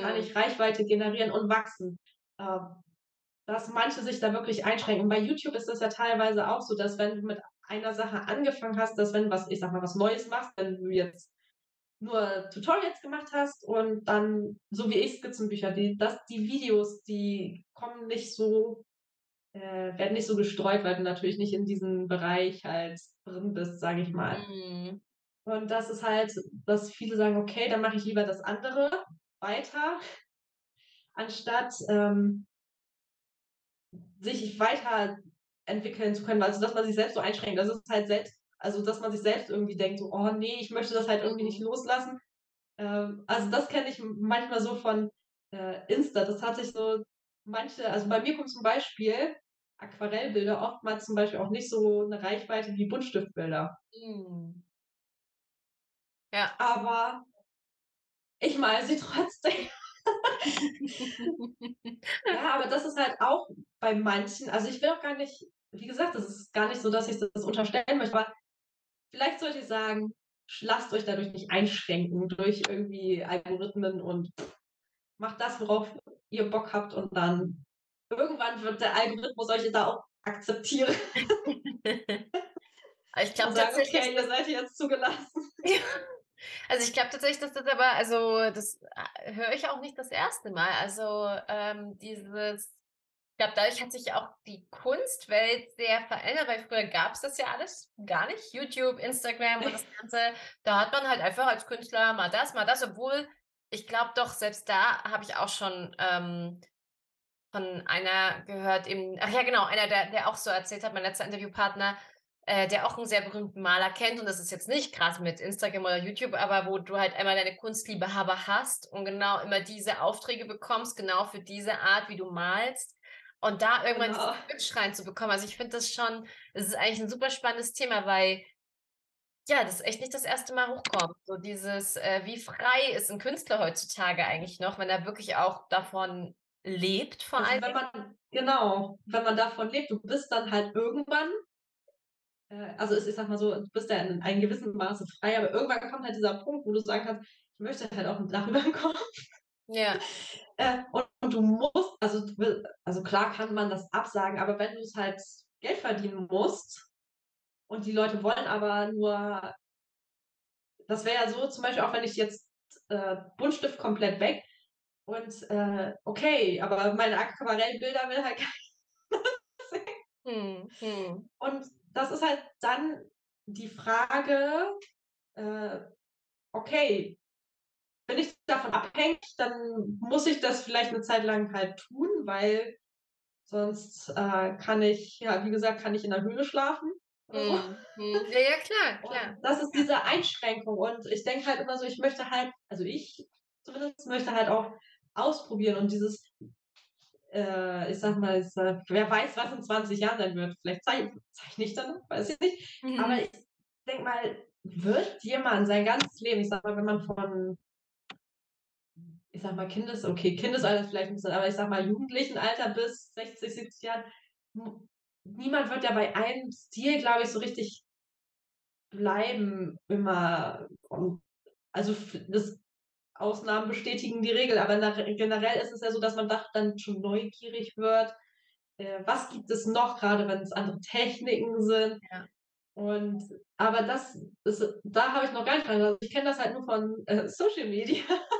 Speaker 1: kann
Speaker 4: Mhm.
Speaker 1: ich Reichweite generieren und wachsen. Äh, dass manche sich da wirklich einschränken. Bei YouTube ist das ja teilweise auch so, dass wenn du mit einer Sache angefangen hast, dass wenn du was, ich sag mal, was Neues machst, wenn du jetzt nur Tutorials gemacht hast und dann, so wie ich Skizzenbücher, die, das, die Videos, die kommen nicht so, äh, werden nicht so gestreut, weil du natürlich nicht in diesem Bereich halt drin bist, sage ich mal. Mhm. Und das ist halt, dass viele sagen, okay, dann mache ich lieber das andere weiter, anstatt ähm, sich weiterentwickeln zu können. Also dass man sich selbst so einschränkt. Das ist halt selbst also, dass man sich selbst irgendwie denkt, so, oh nee, ich möchte das halt irgendwie nicht loslassen. Ähm, also, das kenne ich manchmal so von äh, Insta. Das hat sich so manche, also bei mir kommt zum Beispiel Aquarellbilder oftmals zum Beispiel auch nicht so eine Reichweite wie Buntstiftbilder. Mhm. Ja. Aber ich mal sie trotzdem. ja, aber das ist halt auch bei manchen, also ich will auch gar nicht, wie gesagt, das ist gar nicht so, dass ich das unterstellen möchte, aber vielleicht sollte ich sagen, lasst euch dadurch nicht einschränken durch irgendwie Algorithmen und macht das, worauf ihr Bock habt und dann irgendwann wird der Algorithmus euch da auch akzeptieren.
Speaker 4: ich glaube tatsächlich,
Speaker 1: okay, ihr seid jetzt zugelassen.
Speaker 4: Also ich glaube tatsächlich, dass das aber, also das äh, höre ich auch nicht das erste Mal. Also ähm, dieses ich glaube, dadurch hat sich auch die Kunstwelt sehr verändert, weil früher gab es das ja alles gar nicht. YouTube, Instagram und das Ganze. Da hat man halt einfach als Künstler mal das, mal das, obwohl ich glaube doch, selbst da habe ich auch schon ähm, von einer gehört, eben, ach ja, genau, einer, der, der auch so erzählt hat, mein letzter Interviewpartner, äh, der auch einen sehr berühmten Maler kennt und das ist jetzt nicht krass mit Instagram oder YouTube, aber wo du halt einmal deine Kunstliebhaber hast und genau immer diese Aufträge bekommst, genau für diese Art, wie du malst. Und da irgendwann genau. diesen Switch reinzubekommen. Also ich finde das schon, das ist eigentlich ein super spannendes Thema, weil ja, das echt nicht das erste Mal hochkommt. So dieses, äh, wie frei ist ein Künstler heutzutage eigentlich noch, wenn er wirklich auch davon lebt, vor
Speaker 1: also
Speaker 4: allem.
Speaker 1: Wenn man, genau, wenn man davon lebt, du bist dann halt irgendwann, äh, also ich sag mal so, du bist ja in einem gewissen Maße frei, aber irgendwann kommt halt dieser Punkt, wo du sagen kannst, ich möchte halt auch ein Dach über den Kopf.
Speaker 4: Ja.
Speaker 1: Äh, und, und, du musst, also, also klar kann man das absagen, aber wenn du es halt Geld verdienen musst und die Leute wollen aber nur, das wäre ja so zum Beispiel auch, wenn ich jetzt äh, Buntstift komplett weg und äh, okay, aber meine Aquarellbilder will halt keiner sehen. Hm, hm. Und das ist halt dann die Frage, äh, okay, wenn ich davon abhängig, dann muss ich das vielleicht eine Zeit lang halt tun, weil sonst äh, kann ich, ja, wie gesagt, kann ich in der Höhle schlafen.
Speaker 4: Mhm. Ja, ja, klar, klar.
Speaker 1: Und das ist diese Einschränkung. Und ich denke halt immer so, ich möchte halt, also ich zumindest möchte halt auch ausprobieren und dieses, äh, ich sag mal, ist, äh, wer weiß, was in 20 Jahren sein wird. Vielleicht zeichne zeich ich dann, weiß ich nicht. Mhm. Aber ich denke mal, wird jemand sein ganzes Leben, ich sag mal, wenn man von ich sag mal, Kindes, okay, Kindesalter vielleicht ein bisschen, aber ich sag mal, Jugendlichenalter bis 60, 70 Jahren, niemand wird ja bei einem Stil, glaube ich, so richtig bleiben immer. Also das Ausnahmen bestätigen die Regel, aber generell ist es ja so, dass man dann schon neugierig wird. Äh, was gibt es noch, gerade wenn es andere Techniken sind? Ja. Und aber das ist, da habe ich noch gar nicht dran. Also ich kenne das halt nur von äh, Social Media.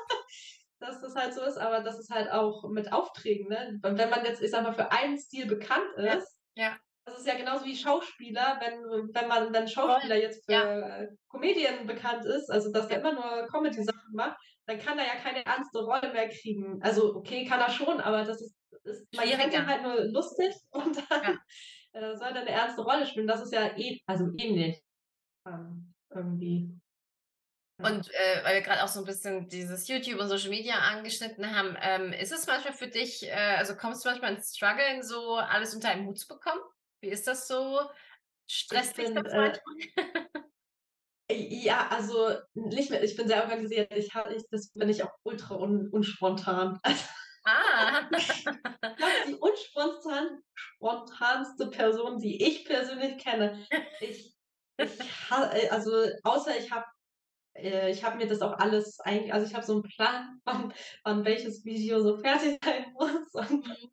Speaker 1: dass das halt so ist, aber das ist halt auch mit Aufträgen, ne? Wenn man jetzt, ich sag mal, für einen Stil bekannt ist,
Speaker 4: ja. ja.
Speaker 1: das ist ja genauso wie Schauspieler, wenn, wenn man, wenn Schauspieler jetzt für ja. Comedian bekannt ist, also dass er immer nur Comedy-Sachen macht, dann kann er ja keine ernste Rolle mehr kriegen. Also, okay, kann er schon, aber das ist, ist man kennt ihn halt nur lustig und dann ja. äh, soll er eine ernste Rolle spielen. Das ist ja eh, also ähnlich ähm, irgendwie.
Speaker 4: Und äh, weil wir gerade auch so ein bisschen dieses YouTube und Social Media angeschnitten haben, ähm, ist es manchmal für dich, äh, also kommst du manchmal ins Struggeln, so alles unter einen Hut zu bekommen? Wie ist das so? Stresst dich das manchmal?
Speaker 1: Äh, ja, also nicht mehr, ich bin sehr organisiert. Ich habe, ich, das bin ich auch ultra un, unspontan.
Speaker 4: Ah.
Speaker 1: ich glaube, die unspontan spontanste Person, die ich persönlich kenne. Ich, ich äh, also außer ich habe äh, ich habe mir das auch alles eigentlich, also ich habe so einen Plan, wann, wann welches Video so fertig sein muss. Und mhm.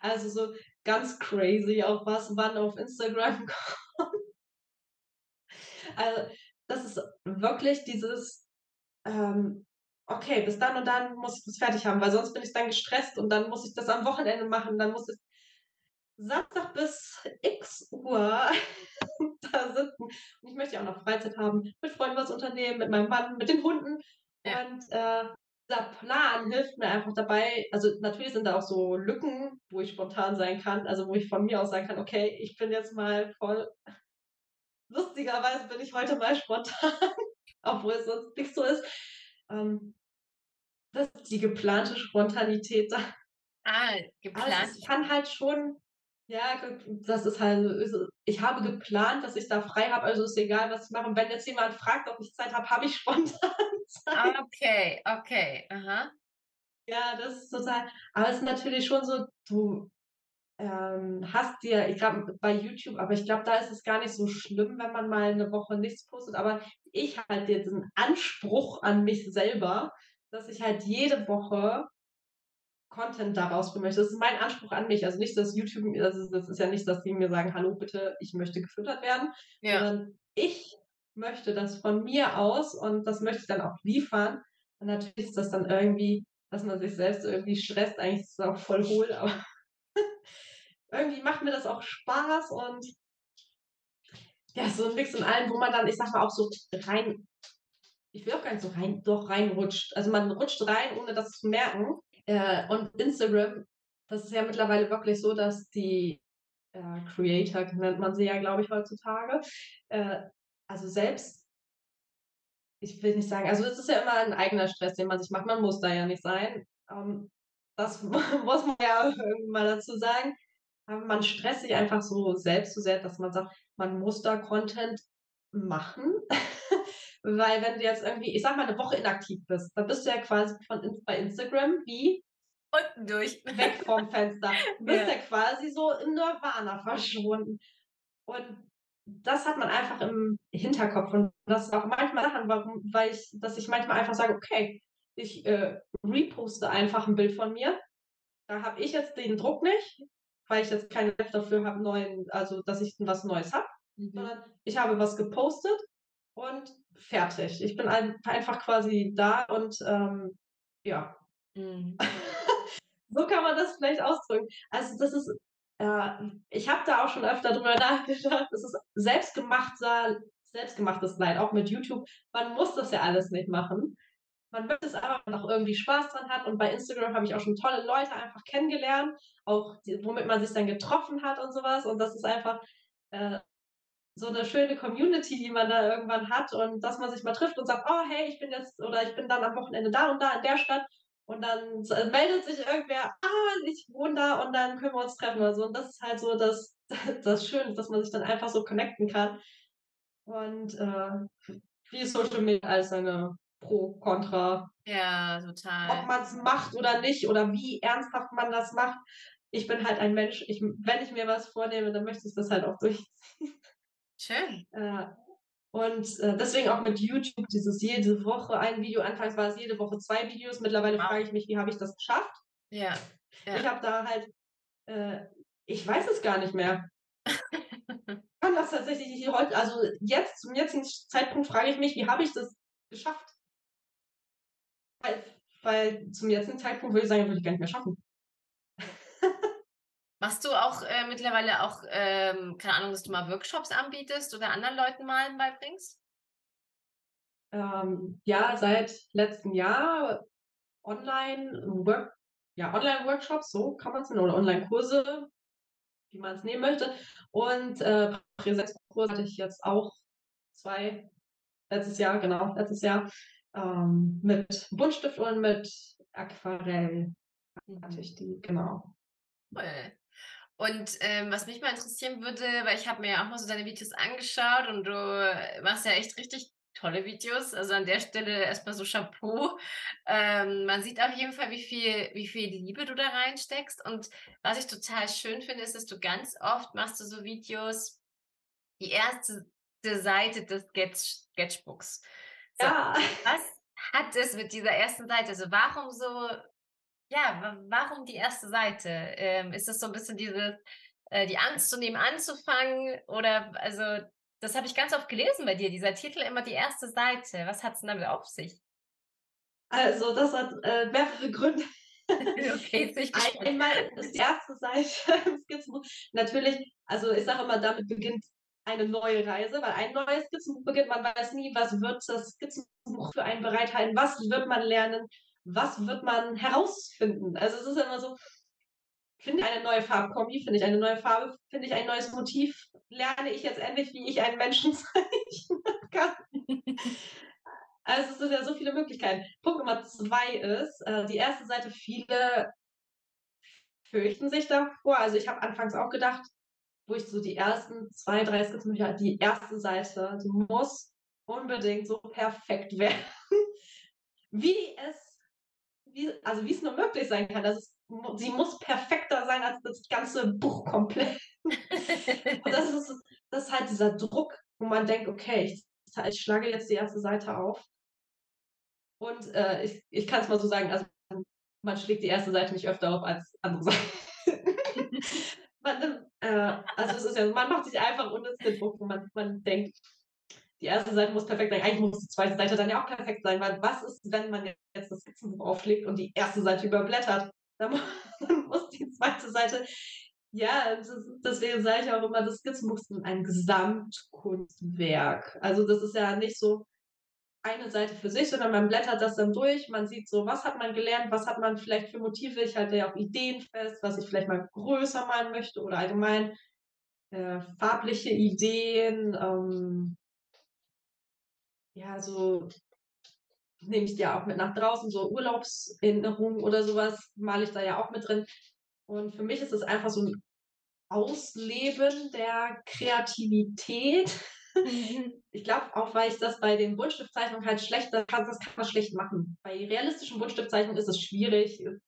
Speaker 1: also so ganz crazy, auch was wann auf Instagram kommt. Also das ist wirklich dieses, ähm, okay, bis dann und dann muss ich das fertig haben, weil sonst bin ich dann gestresst und dann muss ich das am Wochenende machen, dann muss ich Samstag bis x Uhr da sitzen. Und ich möchte ja auch noch Freizeit haben, mit Freunden was unternehmen, mit meinem Mann, mit den Hunden. Ja. Und äh, dieser Plan hilft mir einfach dabei. Also natürlich sind da auch so Lücken, wo ich spontan sein kann, also wo ich von mir aus sagen kann, okay, ich bin jetzt mal voll. Lustigerweise bin ich heute mal spontan, obwohl es sonst nicht so ist. Ähm, das ist die geplante Spontanität da.
Speaker 4: Ah, geplant. Aber
Speaker 1: es kann halt schon ja, das ist halt, ich habe geplant, dass ich da frei habe, also ist egal, was ich mache. Und wenn jetzt jemand fragt, ob ich Zeit habe, habe ich spontan
Speaker 4: Zeit. Okay, okay, aha.
Speaker 1: Ja, das ist total, aber es ist natürlich schon so, du ähm, hast dir, ich glaube bei YouTube, aber ich glaube, da ist es gar nicht so schlimm, wenn man mal eine Woche nichts postet, aber ich halt jetzt einen Anspruch an mich selber, dass ich halt jede Woche Content daraus bringen möchte. Das ist mein Anspruch an mich. Also nicht, dass YouTube, das ist, das ist ja nicht, dass die mir sagen, hallo bitte, ich möchte gefüttert werden, ja. sondern ich möchte das von mir aus und das möchte ich dann auch liefern. Und natürlich ist das dann irgendwie, dass man sich selbst irgendwie stresst, eigentlich ist es auch voll hohl, aber irgendwie macht mir das auch Spaß und ja, so ein Mix in allem, wo man dann, ich sag mal, auch so rein, ich will auch gar nicht so rein, doch reinrutscht. Also man rutscht rein, ohne das zu merken. Äh, und Instagram, das ist ja mittlerweile wirklich so, dass die äh, Creator, nennt man sie ja, glaube ich, heutzutage, äh, also selbst, ich will nicht sagen, also es ist ja immer ein eigener Stress, den man sich macht, man muss da ja nicht sein. Ähm, das muss man ja irgendwann mal dazu sagen. Aber man stresst sich einfach so selbst so sehr, dass man sagt, man muss da Content machen. Weil wenn du jetzt irgendwie, ich sag mal, eine Woche inaktiv bist, dann bist du ja quasi von, bei Instagram wie
Speaker 4: unten durch.
Speaker 1: Weg vom Fenster. Du bist ja. ja quasi so im Nirvana verschwunden. Und das hat man einfach im Hinterkopf. Und das ist auch manchmal Sachen, warum, weil ich, dass ich manchmal einfach sage, okay, ich äh, reposte einfach ein Bild von mir. Da habe ich jetzt den Druck nicht, weil ich jetzt keine Lust dafür habe, neuen, also dass ich was Neues habe, mhm. sondern ich habe was gepostet und fertig. Ich bin ein, einfach quasi da und ähm, ja. Mhm. so kann man das vielleicht ausdrücken. Also das ist, äh, ich habe da auch schon öfter drüber nachgedacht. Es ist selbstgemachter, selbstgemachtes Leid, auch mit YouTube. Man muss das ja alles nicht machen. Man möchte es aber, auch irgendwie Spaß dran hat. Und bei Instagram habe ich auch schon tolle Leute einfach kennengelernt, auch die, womit man sich dann getroffen hat und sowas. Und das ist einfach äh, so eine schöne Community, die man da irgendwann hat und dass man sich mal trifft und sagt, oh hey, ich bin jetzt oder ich bin dann am Wochenende da und da in der Stadt und dann meldet sich irgendwer, ah, ich wohne da und dann können wir uns treffen oder so. Und das ist halt so das, das Schöne, dass man sich dann einfach so connecten kann. Und äh, wie Social Media als eine Pro, Contra.
Speaker 4: Ja, total.
Speaker 1: Ob man es macht oder nicht oder wie ernsthaft man das macht. Ich bin halt ein Mensch, ich, wenn ich mir was vornehme, dann möchte ich das halt auch durchziehen.
Speaker 4: Schön.
Speaker 1: Äh, und äh, deswegen auch mit YouTube dieses jede Woche ein Video. Anfangs war es jede Woche zwei Videos. Mittlerweile wow. frage ich mich, wie habe ich das geschafft?
Speaker 4: Ja. ja.
Speaker 1: Ich habe da halt, äh, ich weiß es gar nicht mehr. kann das tatsächlich heute, also jetzt, zum jetzigen Zeitpunkt frage ich mich, wie habe ich das geschafft? Weil, weil zum jetzigen Zeitpunkt würde ich sagen, würde ich gar nicht mehr schaffen.
Speaker 4: Machst du auch äh, mittlerweile auch, ähm, keine Ahnung, dass du mal Workshops anbietest oder anderen Leuten malen beibringst?
Speaker 1: Ähm, ja, seit letztem Jahr online Work, ja, Online-Workshops, so kann man es nennen, oder Online-Kurse, wie man es nehmen möchte. Und äh, Präsenzkurse hatte ich jetzt auch zwei, letztes Jahr, genau, letztes Jahr, ähm, mit Buntstift und mit Aquarell hatte ich die, genau.
Speaker 4: Cool. Und ähm, was mich mal interessieren würde, weil ich habe mir ja auch mal so deine Videos angeschaut und du machst ja echt richtig tolle Videos. Also an der Stelle erstmal so Chapeau. Ähm, man sieht auf jeden Fall, wie viel, wie viel Liebe du da reinsteckst. Und was ich total schön finde, ist, dass du ganz oft machst du so Videos, die erste Seite des Sketch Sketchbooks. So, ja. Was hat es mit dieser ersten Seite? Also warum so ja, warum die erste Seite? Ähm, ist das so ein bisschen dieses, äh, die Angst zu nehmen, anzufangen? Oder, also, das habe ich ganz oft gelesen bei dir, dieser Titel immer die erste Seite. Was hat es denn damit auf sich?
Speaker 1: Also, das hat äh, mehrere Gründe.
Speaker 4: okay,
Speaker 1: Ein, einmal ist die erste Seite im Skizzenbuch natürlich, also ich sage immer, damit beginnt eine neue Reise, weil ein neues Skizzenbuch beginnt, man weiß nie, was wird das Skizzenbuch für einen bereithalten, was wird man lernen, was wird man herausfinden. Also es ist immer so, finde ich eine neue Farbkombi, finde ich eine neue Farbe, finde ich ein neues Motiv, lerne ich jetzt endlich, wie ich einen Menschen zeichnen kann. Also es sind ja so viele Möglichkeiten. Punkt Nummer zwei ist, äh, die erste Seite, viele fürchten sich davor. Also ich habe anfangs auch gedacht, wo ich so die ersten zwei, drei Skizzen hatte, die erste Seite, die muss unbedingt so perfekt werden, wie es, wie, also wie es nur möglich sein kann. Also sie muss perfekter sein als das ganze Buch komplett. Und das ist, das ist halt dieser Druck, wo man denkt, okay, ich, ich schlage jetzt die erste Seite auf und äh, ich, ich kann es mal so sagen, also man schlägt die erste Seite nicht öfter auf als andere Seiten. man, äh, also es ist ja, man macht sich einfach unnütz den Druck, wo man, man denkt, die erste Seite muss perfekt sein. Eigentlich muss die zweite Seite dann ja auch perfekt sein, weil was ist, wenn man jetzt das Skizzenbuch aufschlägt und die erste Seite überblättert? Dann, muss die zweite Seite, ja, deswegen sage ich auch immer, das Skizzenbuch ist ein Gesamtkunstwerk. Also das ist ja nicht so, eine Seite für sich, sondern man blättert das dann durch, man sieht so, was hat man gelernt, was hat man vielleicht für Motive, ich halte ja auch Ideen fest, was ich vielleicht mal größer malen möchte oder allgemein äh, farbliche Ideen, ähm, ja, so nehme ich ja auch mit nach draußen, so Urlaubserinnerungen oder sowas male ich da ja auch mit drin. Und für mich ist es einfach so ein Ausleben der Kreativität. Mhm. Ich glaube auch, weil ich das bei den Buntstiftzeichnungen halt schlecht, das kann, das kann man schlecht machen. Bei realistischen Buntstiftzeichnungen ist es schwierig äh,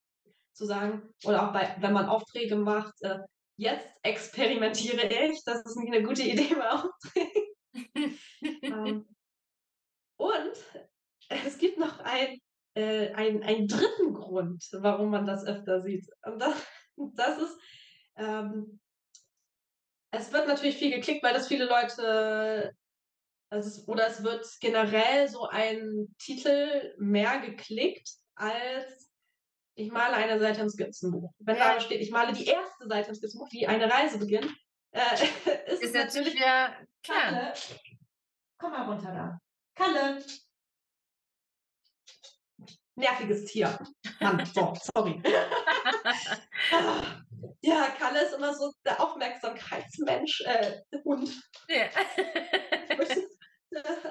Speaker 1: zu sagen, oder auch bei, wenn man Aufträge macht, äh, jetzt experimentiere ich, das ist nicht eine gute Idee bei Aufträgen. ähm, und es gibt noch ein, äh, ein, einen dritten Grund, warum man das öfter sieht. Und das, das ist, ähm, es wird natürlich viel geklickt, weil das viele Leute, also oder es wird generell so ein Titel mehr geklickt als ich male eine Seite im Skizzenbuch. Wenn ja. da steht, ich male die erste Seite im Skizzenbuch, wie eine Reise beginnt, äh, ist, ist natürlich
Speaker 4: wieder klar.
Speaker 1: Komm mal runter da. Kalle. Nerviges Tier. Mann, so, sorry. Ja, Kalle ist immer so der Aufmerksamkeitsmensch, äh, Hund. Ja.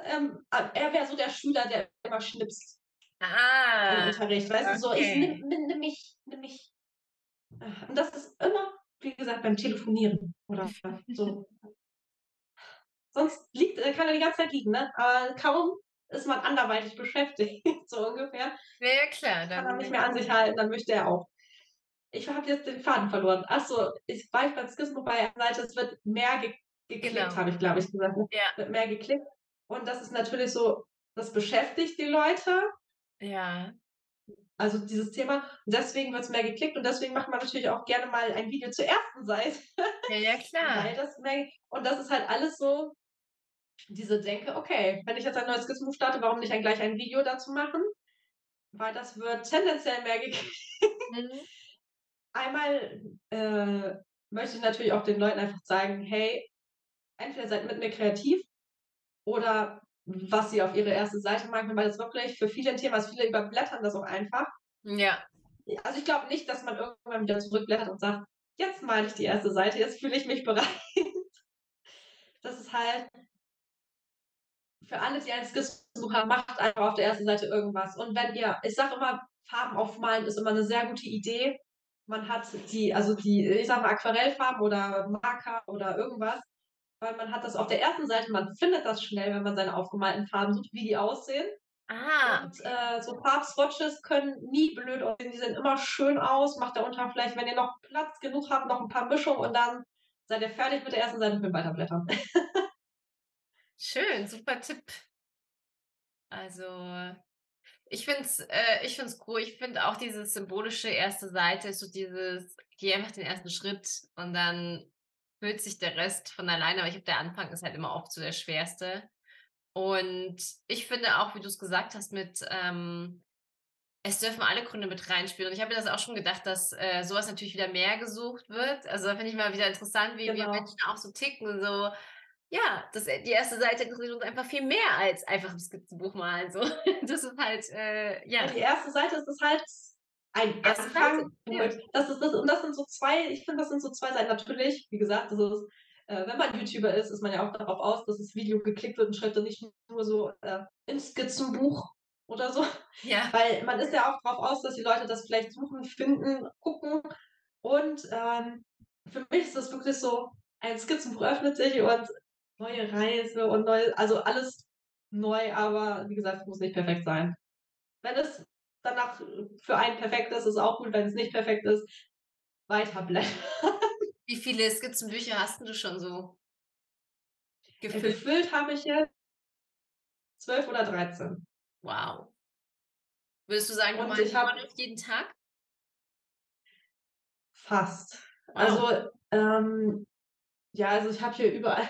Speaker 1: ähm, er wäre so der Schüler, der immer schnipst.
Speaker 4: Ah.
Speaker 1: Im Unterricht, weißt okay. du, so, ich nimm, nimm, mich, nimm mich. Und das ist immer, wie gesagt, beim Telefonieren oder so. Sonst liegt, kann er die ganze Zeit liegen, ne? Aber kaum ist man anderweitig beschäftigt, so ungefähr.
Speaker 4: Ja, ja klar.
Speaker 1: Dann kann er nicht mehr an sich halten, dann möchte er auch ich habe jetzt den Faden verloren. Achso, ich war beim Skizzenbuch bei Seite, es wird mehr ge geklickt, genau. habe ich, glaube ich, gesagt. Ja. Wird mehr geklickt. Und das ist natürlich so, das beschäftigt die Leute.
Speaker 4: Ja.
Speaker 1: Also dieses Thema. Und deswegen wird es mehr geklickt und deswegen macht man natürlich auch gerne mal ein Video zur ersten Seite.
Speaker 4: Ja, ja, klar.
Speaker 1: Weil das mehr, und das ist halt alles so, diese Denke, okay, wenn ich jetzt ein neues Skizzenbuch starte, warum nicht ein, gleich ein Video dazu machen? Weil das wird tendenziell mehr geklickt. Mhm einmal äh, möchte ich natürlich auch den Leuten einfach sagen, hey, entweder seid mit mir kreativ oder was sie auf ihre erste Seite machen, weil das wirklich für viele ein Thema ist. Viele überblättern das auch einfach.
Speaker 4: Ja.
Speaker 1: Also ich glaube nicht, dass man irgendwann wieder zurückblättert und sagt, jetzt male ich die erste Seite, jetzt fühle ich mich bereit. Das ist halt für alle, die ein Skizzenbuch haben, macht einfach auf der ersten Seite irgendwas. Und wenn ihr, ich sage immer, Farben aufmalen ist immer eine sehr gute Idee man hat die, also die, ich sag mal, Aquarellfarben oder Marker oder irgendwas, weil man hat das auf der ersten Seite, man findet das schnell, wenn man seine aufgemalten Farben sucht, wie die aussehen.
Speaker 4: Ah.
Speaker 1: Und äh, so Farbswatches können nie blöd aussehen, die sehen immer schön aus. Macht darunter vielleicht, wenn ihr noch Platz genug habt, noch ein paar Mischungen und dann seid ihr fertig mit der ersten Seite und könnt weiterblättern.
Speaker 4: Schön, super Tipp. Also ich finde es äh, ich find's cool. Ich finde auch diese symbolische erste Seite ist so dieses, geh einfach den ersten Schritt und dann fühlt sich der Rest von alleine. Aber ich habe der Anfang ist halt immer oft so der schwerste. Und ich finde auch, wie du es gesagt hast, mit, ähm, es dürfen alle Gründe mit reinspielen. Und ich habe mir das auch schon gedacht, dass äh, sowas natürlich wieder mehr gesucht wird. Also da finde ich mal wieder interessant, wie genau. wir Menschen auch so ticken. So, ja, das, die erste Seite interessiert uns einfach viel mehr als einfach ein Skizzenbuch malen. So. Das ist halt, äh, ja.
Speaker 1: Die erste Seite ist es halt ein Anfang. Ja. Das ist das, und das sind so zwei, ich finde, das sind so zwei Seiten. Natürlich, wie gesagt, das ist, äh, wenn man YouTuber ist, ist man ja auch darauf aus, dass das Video geklickt wird und schreibt dann nicht nur so äh, ein Skizzenbuch oder so. Ja. Weil man ist ja auch darauf aus, dass die Leute das vielleicht suchen, finden, gucken. Und ähm, für mich ist das wirklich so, ein Skizzenbuch öffnet sich und neue Reise und neue, also alles neu, aber wie gesagt, es muss nicht perfekt sein. Wenn es danach für einen perfekt ist, ist auch gut. Wenn es nicht perfekt ist, weiterblättern.
Speaker 4: Wie viele Skizzenbücher hast du schon so
Speaker 1: gefüllt? Gefüllt habe ich jetzt zwölf oder dreizehn.
Speaker 4: Wow. Würdest du sagen, du immer noch jeden Tag?
Speaker 1: Fast. Wow. Also, ähm, ja, also ich habe hier überall,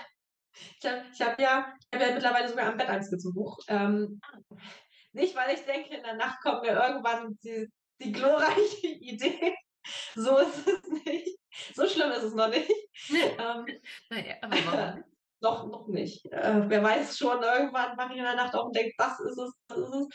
Speaker 1: ich habe ich hab ja, hab ja mittlerweile sogar am Bett ein Skizzenbuch. Ähm, nicht, weil ich denke, in der Nacht kommt mir irgendwann die, die glorreiche Idee. So ist es nicht. So schlimm ist es noch nicht. ähm, naja, aber warum? noch, noch nicht. Äh, wer weiß schon, irgendwann mache ich in der Nacht auch und denke, das ist es, das ist es.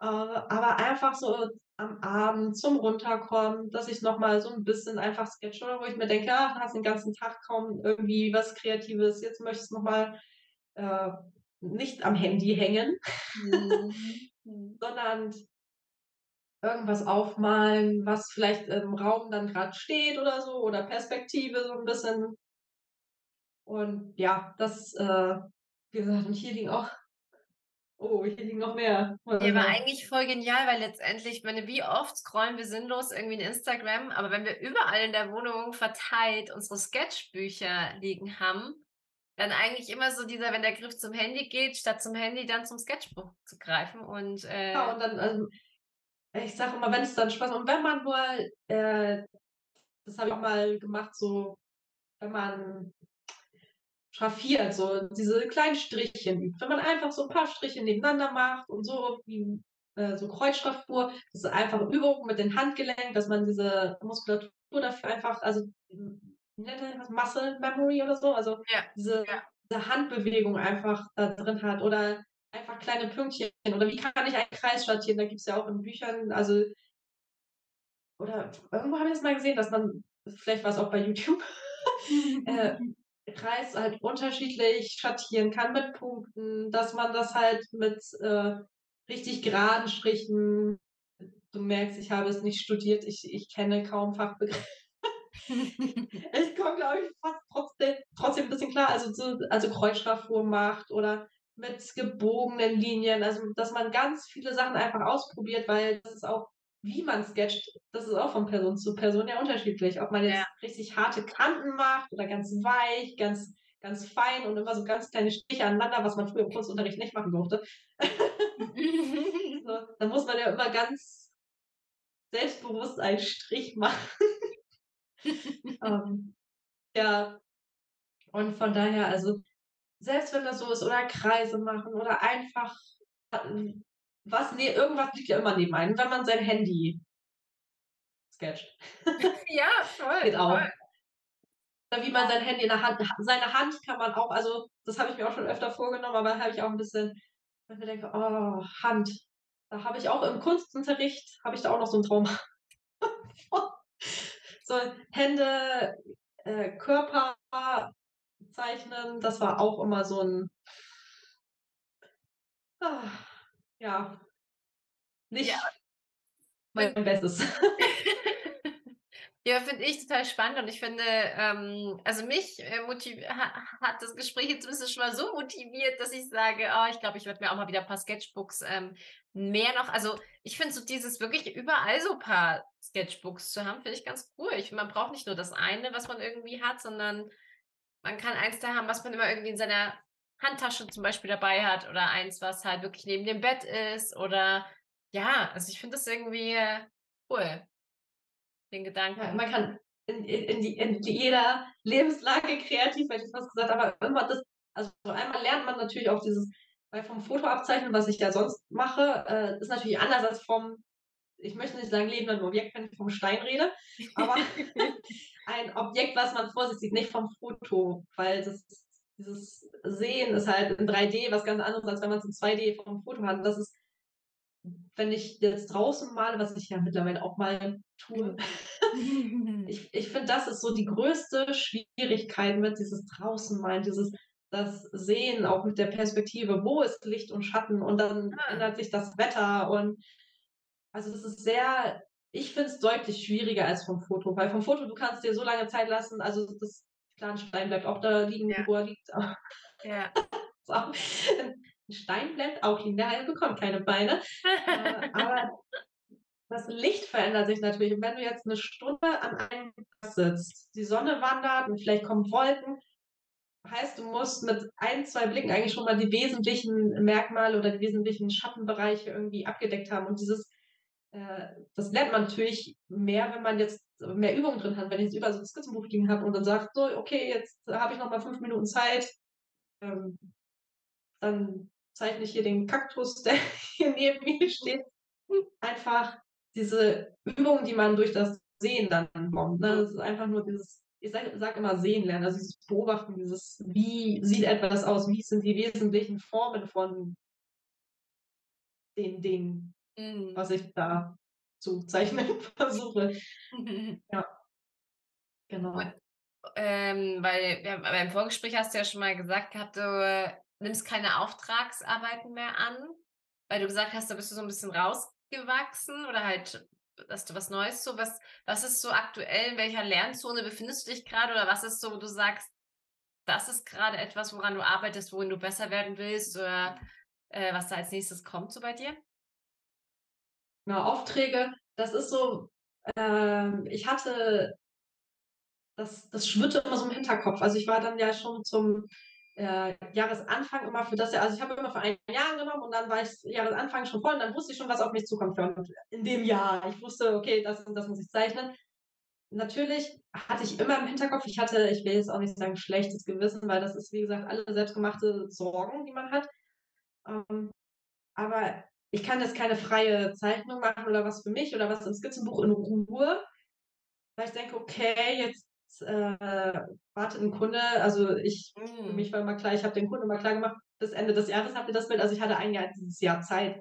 Speaker 1: Äh, aber einfach so am Abend zum Runterkommen, dass ich nochmal so ein bisschen einfach sketche, oder wo ich mir denke, ja, hast den ganzen Tag kaum irgendwie was Kreatives, jetzt möchtest du nochmal äh, nicht am Handy hängen, mhm. sondern irgendwas aufmalen, was vielleicht im Raum dann gerade steht oder so, oder Perspektive so ein bisschen und ja, das, äh, wie gesagt, und hier liegen auch, oh, hier liegen noch mehr.
Speaker 4: Ja, war eigentlich voll genial, weil letztendlich, ich meine, wie oft scrollen wir sinnlos irgendwie in Instagram, aber wenn wir überall in der Wohnung verteilt unsere Sketchbücher liegen haben, dann eigentlich immer so dieser, wenn der Griff zum Handy geht, statt zum Handy dann zum Sketchbuch zu greifen und äh,
Speaker 1: ja, und dann, also, ich sage immer, wenn es dann Spaß macht und wenn man nur, äh, das habe ich auch mal gemacht, so, wenn man schraffiert, so diese kleinen Strichchen übt. Wenn man einfach so ein paar Striche nebeneinander macht und so wie äh, so Kreuzschraffur, das ist einfach Übung mit den Handgelenken, dass man diese Muskulatur dafür einfach, also Muscle Memory oder so, also ja. Diese, diese Handbewegung einfach da drin hat oder einfach kleine Pünktchen oder wie kann ich einen Kreis schattieren, da gibt es ja auch in Büchern, also oder irgendwo habe ich es mal gesehen, dass man, vielleicht war es auch bei YouTube, äh, Kreis halt unterschiedlich schattieren kann mit Punkten, dass man das halt mit äh, richtig geraden Strichen, du merkst, ich habe es nicht studiert, ich, ich kenne kaum Fachbegriffe. ich komme, glaube ich, fast trotzdem, trotzdem ein bisschen klar, also, so, also Kreuzschraffur macht oder mit gebogenen Linien, also dass man ganz viele Sachen einfach ausprobiert, weil das ist auch wie man sketcht, das ist auch von Person zu Person ja unterschiedlich. Ob man jetzt ja. richtig harte Kanten macht oder ganz weich, ganz, ganz fein und immer so ganz kleine Striche aneinander, was man früher im Kunstunterricht nicht machen durfte. so, dann muss man ja immer ganz selbstbewusst einen Strich machen. ähm, ja, und von daher, also selbst wenn das so ist, oder Kreise machen oder einfach was, nee, irgendwas liegt ja immer neben einem, wenn man sein Handy sketcht.
Speaker 4: ja, voll.
Speaker 1: Geht auch. Voll. Wie man sein Handy in der Hand, seine Hand kann man auch, also das habe ich mir auch schon öfter vorgenommen, aber habe ich auch ein bisschen, wenn ich denke, oh, Hand. Da habe ich auch im Kunstunterricht, habe ich da auch noch so einen Traum. so Hände, äh, Körper zeichnen, das war auch immer so ein, ah, ja, nicht ja. mein Bestes.
Speaker 4: Ja, finde ich total spannend und ich finde, ähm, also mich äh, hat das Gespräch jetzt ein bisschen schon mal so motiviert, dass ich sage, oh, ich glaube, ich werde mir auch mal wieder ein paar Sketchbooks ähm, mehr noch, also ich finde so dieses wirklich überall so ein paar Sketchbooks zu haben, finde ich ganz cool. Ich, man braucht nicht nur das eine, was man irgendwie hat, sondern man kann eins da haben, was man immer irgendwie in seiner Handtasche zum Beispiel dabei hat oder eins, was halt wirklich neben dem Bett ist oder ja, also ich finde das irgendwie cool, den Gedanken. Ja,
Speaker 1: man kann in, in, die, in jeder Lebenslage kreativ, hätte ich fast gesagt, aber immer das, also einmal lernt man natürlich auch dieses, weil vom Foto abzeichnen, was ich ja sonst mache, äh, ist natürlich anders als vom ich möchte nicht sagen lebenden Objekt, wenn ich vom Stein rede, aber ein Objekt, was man vor sich sieht, nicht vom Foto, weil das, dieses Sehen ist halt in 3D was ganz anderes, als wenn man es in 2D vom Foto hat. Das ist, wenn ich jetzt draußen male, was ich ja mittlerweile auch mal tue, ich, ich finde, das ist so die größte Schwierigkeit mit dieses draußen malen, dieses das Sehen auch mit der Perspektive, wo ist Licht und Schatten und dann ah. ändert sich das Wetter und also das ist sehr, ich finde es deutlich schwieriger als vom Foto, weil vom Foto du kannst dir so lange Zeit lassen, also das klar, ein Stein bleibt auch da liegen, ja. wo er liegt. Ja. so. Ein Stein bleibt auch liegen, der Heil bekommt keine Beine. äh, aber das Licht verändert sich natürlich. Und wenn du jetzt eine Stunde an einem Platz sitzt, die Sonne wandert und vielleicht kommen Wolken, heißt, du musst mit ein, zwei Blicken eigentlich schon mal die wesentlichen Merkmale oder die wesentlichen Schattenbereiche irgendwie abgedeckt haben. Und dieses, das lernt man natürlich mehr, wenn man jetzt mehr Übung drin hat. Wenn ich jetzt über so ein Skizzenbuch liegen habe und dann sagt, so, okay, jetzt habe ich noch mal fünf Minuten Zeit, ähm, dann zeichne ich hier den Kaktus, der hier neben mir steht. Einfach diese Übung, die man durch das Sehen dann bekommt. Ne? Das ist einfach nur dieses ich sage sag immer sehen lernen, also dieses Beobachten, dieses, wie sieht etwas aus, wie sind die wesentlichen Formen von den Dingen, mhm. was ich da zu zeichnen versuche. ja,
Speaker 4: genau. Ähm, weil ja, beim Vorgespräch hast du ja schon mal gesagt gehabt, du nimmst keine Auftragsarbeiten mehr an, weil du gesagt hast, da bist du so ein bisschen rausgewachsen oder halt dass du was Neues so, was, was ist so aktuell, in welcher Lernzone befindest du dich gerade oder was ist so, wo du sagst, das ist gerade etwas, woran du arbeitest, worin du besser werden willst oder äh, was da als nächstes kommt so bei dir?
Speaker 1: Genau, Aufträge, das ist so, ähm, ich hatte, das, das schwirrte immer so im Hinterkopf. Also ich war dann ja schon zum äh, Jahresanfang immer für das Jahr, also ich habe immer für ein Jahr angenommen und dann war ich Jahresanfang schon voll und dann wusste ich schon, was auf mich zukommt für in dem Jahr. Ich wusste, okay, das und das muss ich zeichnen. Natürlich hatte ich immer im Hinterkopf, ich hatte, ich will jetzt auch nicht sagen, schlechtes Gewissen, weil das ist, wie gesagt, alle selbstgemachte Sorgen, die man hat. Ähm, aber ich kann jetzt keine freie Zeichnung machen oder was für mich oder was im Skizzenbuch in Ruhe, weil ich denke, okay, jetzt äh, wartet ein Kunde, also ich, für mich war immer klar, ich habe den Kunden immer klar gemacht, bis Ende des Jahres habt ihr das Bild, also ich hatte ein Jahr dieses Jahr Zeit.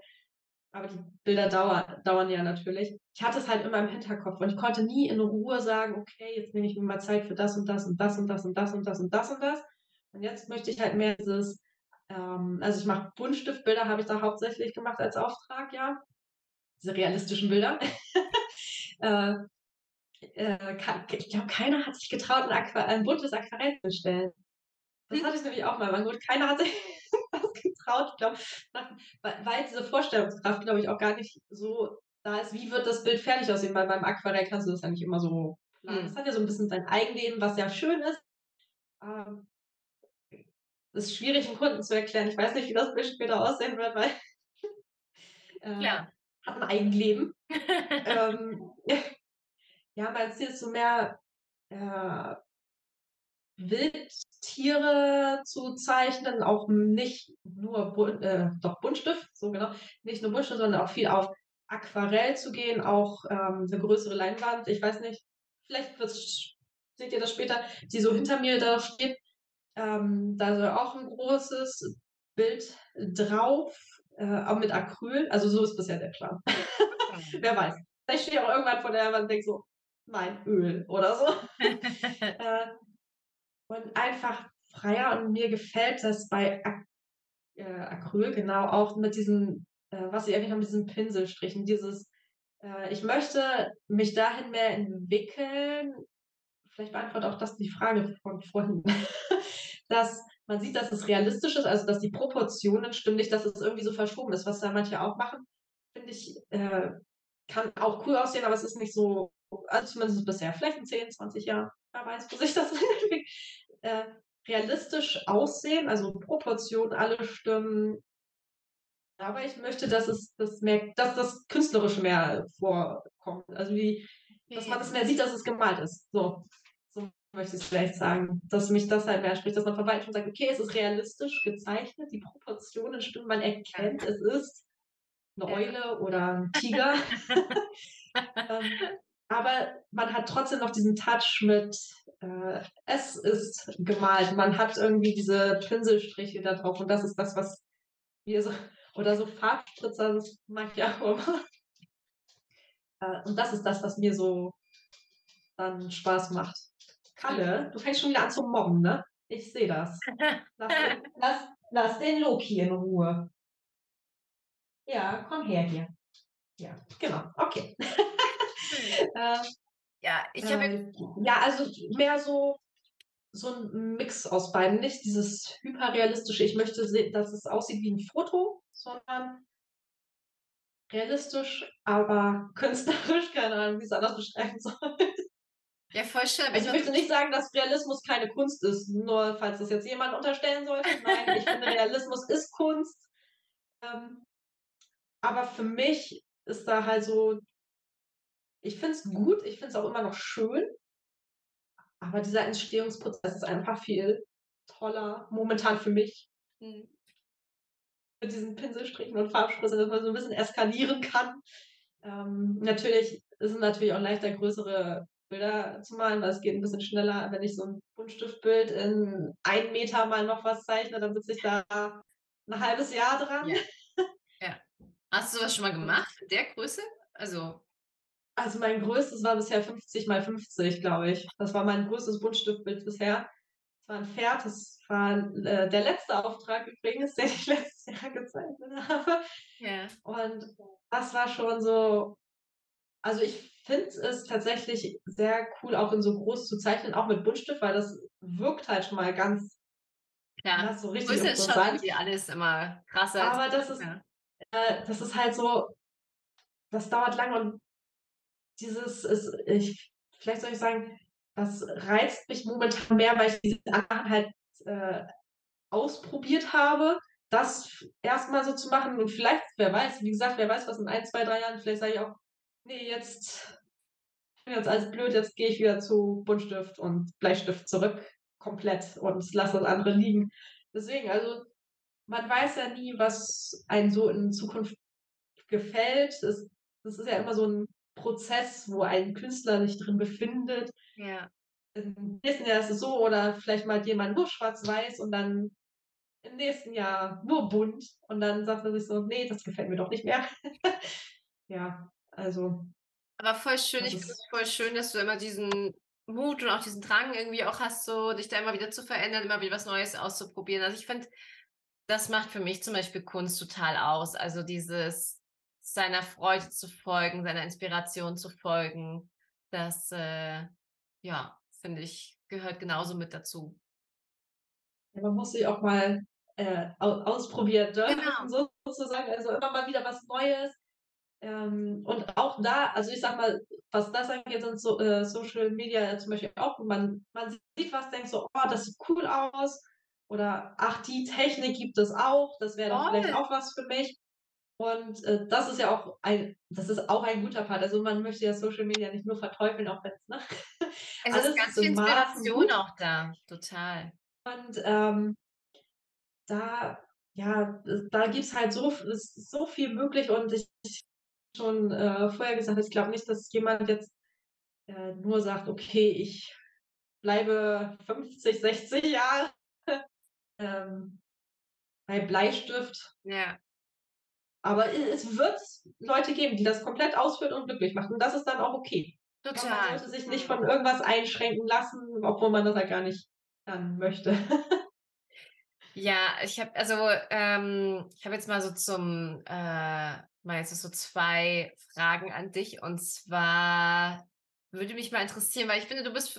Speaker 1: Aber die Bilder dauern, dauern ja natürlich. Ich hatte es halt immer im Hinterkopf und ich konnte nie in Ruhe sagen, okay, jetzt nehme ich mir mal Zeit für das und das und das und das und das und das und das und das. Und jetzt möchte ich halt mehr dieses, ähm, also ich mache Buntstiftbilder, habe ich da hauptsächlich gemacht als Auftrag, ja. Diese realistischen Bilder. äh, äh, ich glaube, keiner hat sich getraut, ein, Aqua ein buntes Aquarell zu stellen. Das hm. hatte ich nämlich auch mal. Man, gut, keiner hat sich das getraut, ich glaube, weil diese Vorstellungskraft, glaube ich, auch gar nicht so da ist, wie wird das Bild fertig aussehen, weil beim Aquarell kannst du das ja nicht immer so planen. Es mhm. hat ja so ein bisschen sein Eigenleben, was ja schön ist. Ähm, es ist schwierig, einen Kunden zu erklären. Ich weiß nicht, wie das Bild später aussehen wird, weil äh, ja. hat ein Eigenleben. ähm, ja, mein Ziel ist so mehr äh, Wildtiere zu zeichnen, auch nicht nur Bun äh, doch Buntstift, so genau, nicht nur Buntstift, sondern auch viel auf Aquarell zu gehen, auch ähm, eine größere Leinwand. Ich weiß nicht, vielleicht seht ihr das später, die so hinter mir da steht. Ähm, da soll auch ein großes Bild drauf, äh, auch mit Acryl. Also so ist bisher der Plan. Wer weiß. Vielleicht stehe ich auch irgendwann vor der Wand und denke so, mein Öl oder so. äh, und einfach freier und mir gefällt das bei Ac äh, Acryl genau auch mit diesen, äh, was ich eigentlich noch mit diesen Pinselstrichen, dieses, äh, ich möchte mich dahin mehr entwickeln. Vielleicht beantwortet auch das die Frage von vorhin, dass man sieht, dass es realistisch ist, also dass die Proportionen stimmen, nicht, dass es irgendwie so verschoben ist, was da manche auch machen, finde ich, äh, kann auch cool aussehen, aber es ist nicht so also zumindest bisher, vielleicht in 10, 20 Jahren, wer weiß, wo sich das entwickelt, äh, realistisch aussehen, also Proportionen, alle stimmen. Aber ich möchte, dass es das mehr, dass das Künstlerische mehr vorkommt. Also wie, dass man das mehr sieht, dass es gemalt ist. So, so möchte ich es vielleicht sagen. Dass mich das halt mehr spricht, dass man verwaltet und sagt, okay, es ist realistisch gezeichnet, die Proportionen stimmen, man erkennt, es ist eine Eule oder ein Tiger. ähm, aber man hat trotzdem noch diesen Touch mit, äh, es ist gemalt. Man hat irgendwie diese Pinselstriche da drauf und das ist das, was wir so, oder so Farbspritzer, das mag ich auch immer. Äh, und das ist das, was mir so dann Spaß macht. Kalle, du fängst schon wieder an zu mobben, ne? Ich sehe das. Lass, lass, lass den Loki in Ruhe. Ja, komm her hier. Ja, genau. Okay.
Speaker 4: äh, ja, ich habe.
Speaker 1: Äh, ja, also mehr so, so ein Mix aus beiden. Nicht dieses hyperrealistische, ich möchte, dass es aussieht wie ein Foto, sondern realistisch, aber künstlerisch, keine Ahnung, wie es anders beschreiben soll.
Speaker 4: Ja, voll schön.
Speaker 1: Also ich möchte nicht sagen, dass Realismus keine Kunst ist, nur falls das jetzt jemand unterstellen sollte. Nein, ich finde, Realismus ist Kunst. Ähm, aber für mich ist da halt so, ich finde es gut, ich finde es auch immer noch schön. Aber dieser Entstehungsprozess ist einfach viel toller, momentan für mich. Mhm. Mit diesen Pinselstrichen und Farbspritzen, dass man so ein bisschen eskalieren kann. Ähm, natürlich ist es natürlich auch leichter, größere Bilder zu malen, weil es geht ein bisschen schneller. Wenn ich so ein Buntstiftbild in ein Meter mal noch was zeichne, dann sitze ich da ein halbes Jahr dran.
Speaker 4: Ja. ja. Hast du sowas schon mal gemacht in der Größe? Also.
Speaker 1: Also mein größtes war bisher 50 mal 50, glaube ich. Das war mein größtes Buntstiftbild bisher. Das war ein Pferd, das war äh, der letzte Auftrag übrigens, den ich letztes Jahr gezeichnet habe. Ja. Und das war schon so, also ich finde es tatsächlich sehr cool, auch in so groß zu zeichnen, auch mit Buntstift, weil das wirkt halt schon mal ganz
Speaker 4: ja, so richtig so ist schon alles immer krasser.
Speaker 1: Aber das ist, ja. äh, das ist halt so, das dauert lang und dieses ist, ich, vielleicht soll ich sagen, das reizt mich momentan mehr, weil ich diese Sachen halt äh, ausprobiert habe, das erstmal so zu machen und vielleicht, wer weiß, wie gesagt, wer weiß, was in ein, zwei, drei Jahren, vielleicht sage ich auch, nee, jetzt, jetzt alles blöd, jetzt gehe ich wieder zu Buntstift und Bleistift zurück, komplett und lasse das andere liegen. Deswegen, also man weiß ja nie, was einem so in Zukunft gefällt. Das, das ist ja immer so ein Prozess, wo ein Künstler sich drin befindet.
Speaker 4: Ja.
Speaker 1: Im nächsten Jahr ist es so, oder vielleicht mal jemand nur schwarz-weiß und dann im nächsten Jahr nur bunt und dann sagt er sich so, nee, das gefällt mir doch nicht mehr. ja, also.
Speaker 4: Aber voll schön, ich finde es voll schön, dass du immer diesen Mut und auch diesen Drang irgendwie auch hast, so dich da immer wieder zu verändern, immer wieder was Neues auszuprobieren. Also ich finde, das macht für mich zum Beispiel Kunst total aus. Also dieses seiner Freude zu folgen, seiner Inspiration zu folgen, das, äh, ja, finde ich, gehört genauso mit dazu.
Speaker 1: Man muss sich auch mal äh, ausprobieren, ne? genau. sozusagen. Also immer mal wieder was Neues. Ähm, und auch da, also ich sag mal, was das angeht, sind so, äh, Social Media zum Beispiel auch, man, man sieht was, denkt so, oh, das sieht cool aus. Oder ach, die Technik gibt es auch, das wäre doch vielleicht auch was für mich. Und äh, das ist ja auch ein, das ist auch ein guter Part. Also man möchte ja Social Media nicht nur verteufeln, auch wenn es, ne?
Speaker 4: Es ist ganz viel Inspiration auch da, total.
Speaker 1: Und ähm, da, ja, da gibt es halt so, so viel möglich und ich schon äh, vorher gesagt, ich glaube nicht, dass jemand jetzt äh, nur sagt, okay, ich bleibe 50, 60 Jahre ähm, bei Bleistift.
Speaker 4: Ja.
Speaker 1: Aber es wird Leute geben, die das komplett ausführen und glücklich machen. Und das ist dann auch okay.
Speaker 4: Total.
Speaker 1: Man sollte sich nicht von irgendwas einschränken lassen, obwohl man das ja gar nicht dann möchte.
Speaker 4: ja, ich habe also ähm, ich habe jetzt mal so zum äh, mal jetzt so zwei Fragen an dich. Und zwar würde mich mal interessieren, weil ich finde, du bist,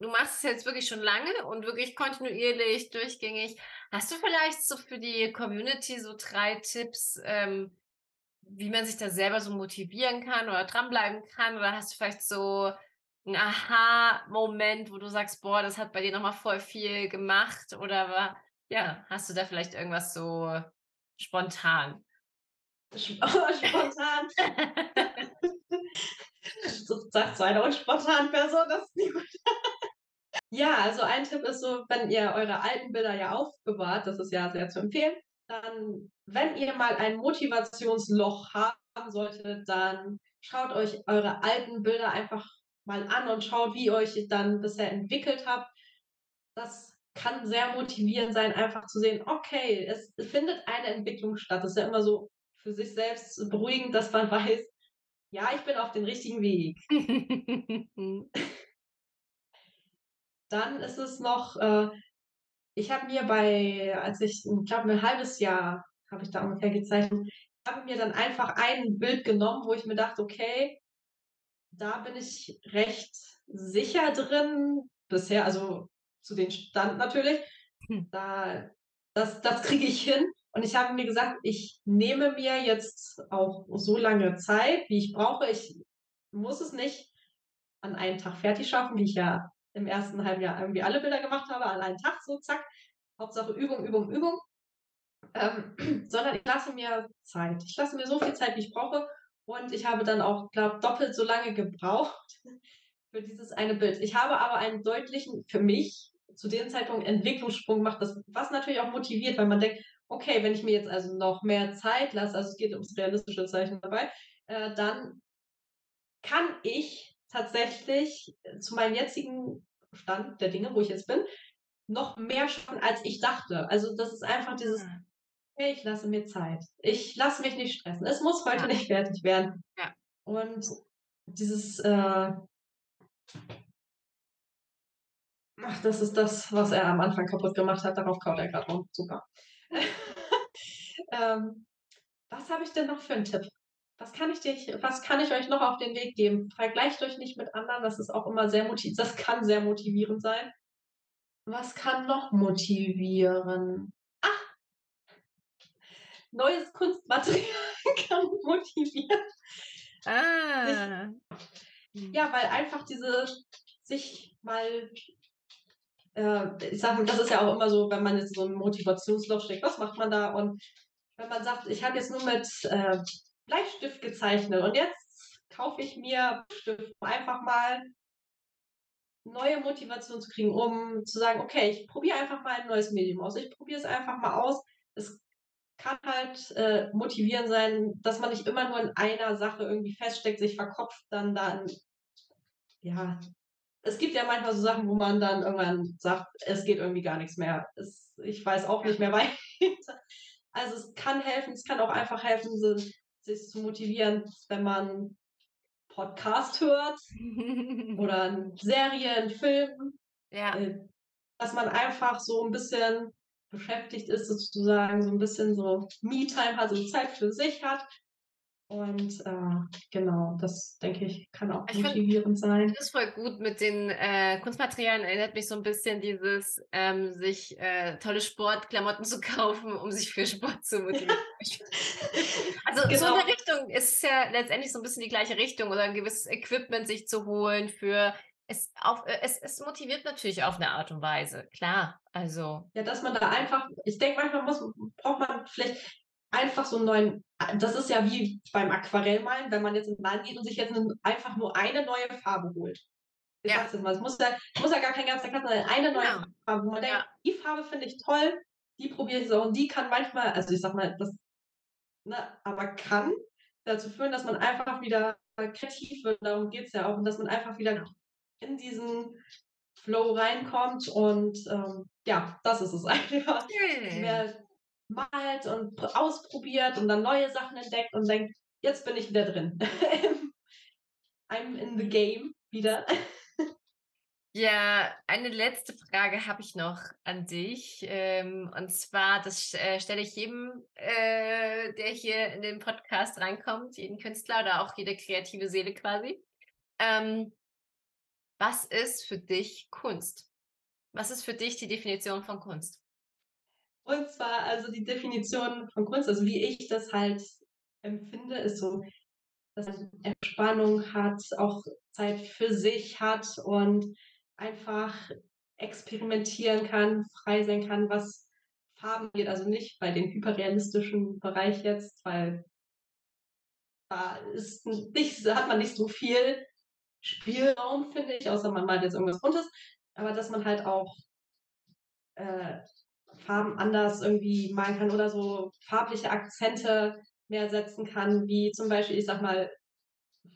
Speaker 4: du machst es jetzt wirklich schon lange und wirklich kontinuierlich, durchgängig. Hast du vielleicht so für die Community so drei Tipps, ähm, wie man sich da selber so motivieren kann oder dranbleiben kann? Oder hast du vielleicht so einen Aha-Moment, wo du sagst, boah, das hat bei dir nochmal voll viel gemacht? Oder ja, hast du da vielleicht irgendwas so spontan?
Speaker 1: spontan. sagt so eine unspontan Person, das ist nicht gut. ja, also ein Tipp ist so, wenn ihr eure alten Bilder ja aufbewahrt, das ist ja sehr zu empfehlen, dann, wenn ihr mal ein Motivationsloch haben solltet, dann schaut euch eure alten Bilder einfach mal an und schaut, wie ihr euch dann bisher entwickelt habt. Das kann sehr motivierend sein, einfach zu sehen, okay, es findet eine Entwicklung statt. Das ist ja immer so für sich selbst beruhigend, dass man weiß, ja, ich bin auf dem richtigen Weg. Dann ist es noch, äh, ich habe mir bei, als ich, ich glaube, ein halbes Jahr habe ich da ungefähr gezeichnet, habe mir dann einfach ein Bild genommen, wo ich mir dachte, okay, da bin ich recht sicher drin bisher, also zu den Stand natürlich. Hm. Da, das, das kriege ich hin. Und ich habe mir gesagt, ich nehme mir jetzt auch so lange Zeit, wie ich brauche. Ich muss es nicht an einem Tag fertig schaffen, wie ich ja im ersten halben Jahr irgendwie alle Bilder gemacht habe, an einem Tag so, zack. Hauptsache Übung, Übung, Übung. Ähm, sondern ich lasse mir Zeit. Ich lasse mir so viel Zeit, wie ich brauche. Und ich habe dann auch, glaube doppelt so lange gebraucht für dieses eine Bild. Ich habe aber einen deutlichen, für mich, zu dem Zeitpunkt Entwicklungssprung gemacht, das, was natürlich auch motiviert, weil man denkt, okay, wenn ich mir jetzt also noch mehr Zeit lasse, also es geht ums realistische Zeichen dabei, äh, dann kann ich tatsächlich zu meinem jetzigen Stand der Dinge, wo ich jetzt bin, noch mehr schon, als ich dachte. Also das ist einfach dieses, ah. hey, ich lasse mir Zeit. Ich lasse mich nicht stressen. Es muss heute ja. nicht fertig werden. Ja. Und dieses, äh, ach, das ist das, was er am Anfang kaputt gemacht hat. Darauf kaut er gerade rum. Super. ähm, was habe ich denn noch für einen Tipp? Was kann ich dich, was kann ich euch noch auf den Weg geben? Vergleicht euch nicht mit anderen, das ist auch immer sehr motivierend, das kann sehr motivierend sein. Was kann noch motivieren? Ach! Neues Kunstmaterial kann motivieren. Ah. Ja, weil einfach diese sich mal ich sage, das ist ja auch immer so, wenn man jetzt so ein Motivationsloch steckt, was macht man da? Und wenn man sagt, ich habe jetzt nur mit äh, Bleistift gezeichnet und jetzt kaufe ich mir Stift, um einfach mal neue Motivation zu kriegen, um zu sagen, okay, ich probiere einfach mal ein neues Medium aus. Ich probiere es einfach mal aus. Es kann halt äh, motivierend sein, dass man nicht immer nur in einer Sache irgendwie feststeckt, sich verkopft, dann dann ja es gibt ja manchmal so Sachen, wo man dann irgendwann sagt, es geht irgendwie gar nichts mehr. Es, ich weiß auch nicht mehr weiter. Also es kann helfen, es kann auch einfach helfen, sich zu motivieren, wenn man Podcast hört oder Serien, Film. Ja. Äh, dass man einfach so ein bisschen beschäftigt ist, sozusagen, so ein bisschen so Me-Time hat, so Zeit für sich hat und äh, genau, das denke ich, kann auch ich motivierend find, sein.
Speaker 4: Das ist voll gut mit den äh, Kunstmaterialien. Erinnert mich so ein bisschen dieses, ähm, sich äh, tolle Sportklamotten zu kaufen, um sich für Sport zu motivieren. also genau. so in der Richtung ist es ja letztendlich so ein bisschen die gleiche Richtung oder ein gewisses Equipment sich zu holen für es, auf, äh, es, es motiviert natürlich auf eine Art und Weise, klar. Also.
Speaker 1: Ja, dass man da einfach, ich denke, manchmal muss, braucht man vielleicht einfach so einen neuen, das ist ja wie beim Aquarellmalen, wenn man jetzt in den Laden geht und sich jetzt einfach nur eine neue Farbe holt. Ich ja. sag's mal, es muss ja, muss ja gar kein ganzer Kasten sein, eine neue ja. Farbe, wo man denkt, die Farbe finde ich toll, die probiere ich so und die kann manchmal, also ich sag mal, das, ne, aber kann dazu führen, dass man einfach wieder kreativ wird, darum geht es ja auch, und dass man einfach wieder in diesen Flow reinkommt und ähm, ja, das ist es einfach. Mehr malt und ausprobiert und dann neue Sachen entdeckt und denkt, jetzt bin ich wieder drin. I'm in the game wieder.
Speaker 4: Ja, eine letzte Frage habe ich noch an dich. Ähm, und zwar, das äh, stelle ich jedem, äh, der hier in den Podcast reinkommt, jeden Künstler oder auch jede kreative Seele quasi. Ähm, was ist für dich Kunst? Was ist für dich die Definition von Kunst?
Speaker 1: Und zwar, also die Definition von Kunst, also wie ich das halt empfinde, ist so, dass man Entspannung hat, auch Zeit für sich hat und einfach experimentieren kann, frei sein kann, was Farben geht. Also nicht bei dem hyperrealistischen Bereich jetzt, weil da ist nicht, hat man nicht so viel Spielraum, finde ich, außer man malt jetzt irgendwas Buntes. Aber dass man halt auch äh, Farben anders irgendwie malen kann oder so farbliche Akzente mehr setzen kann, wie zum Beispiel, ich sag mal,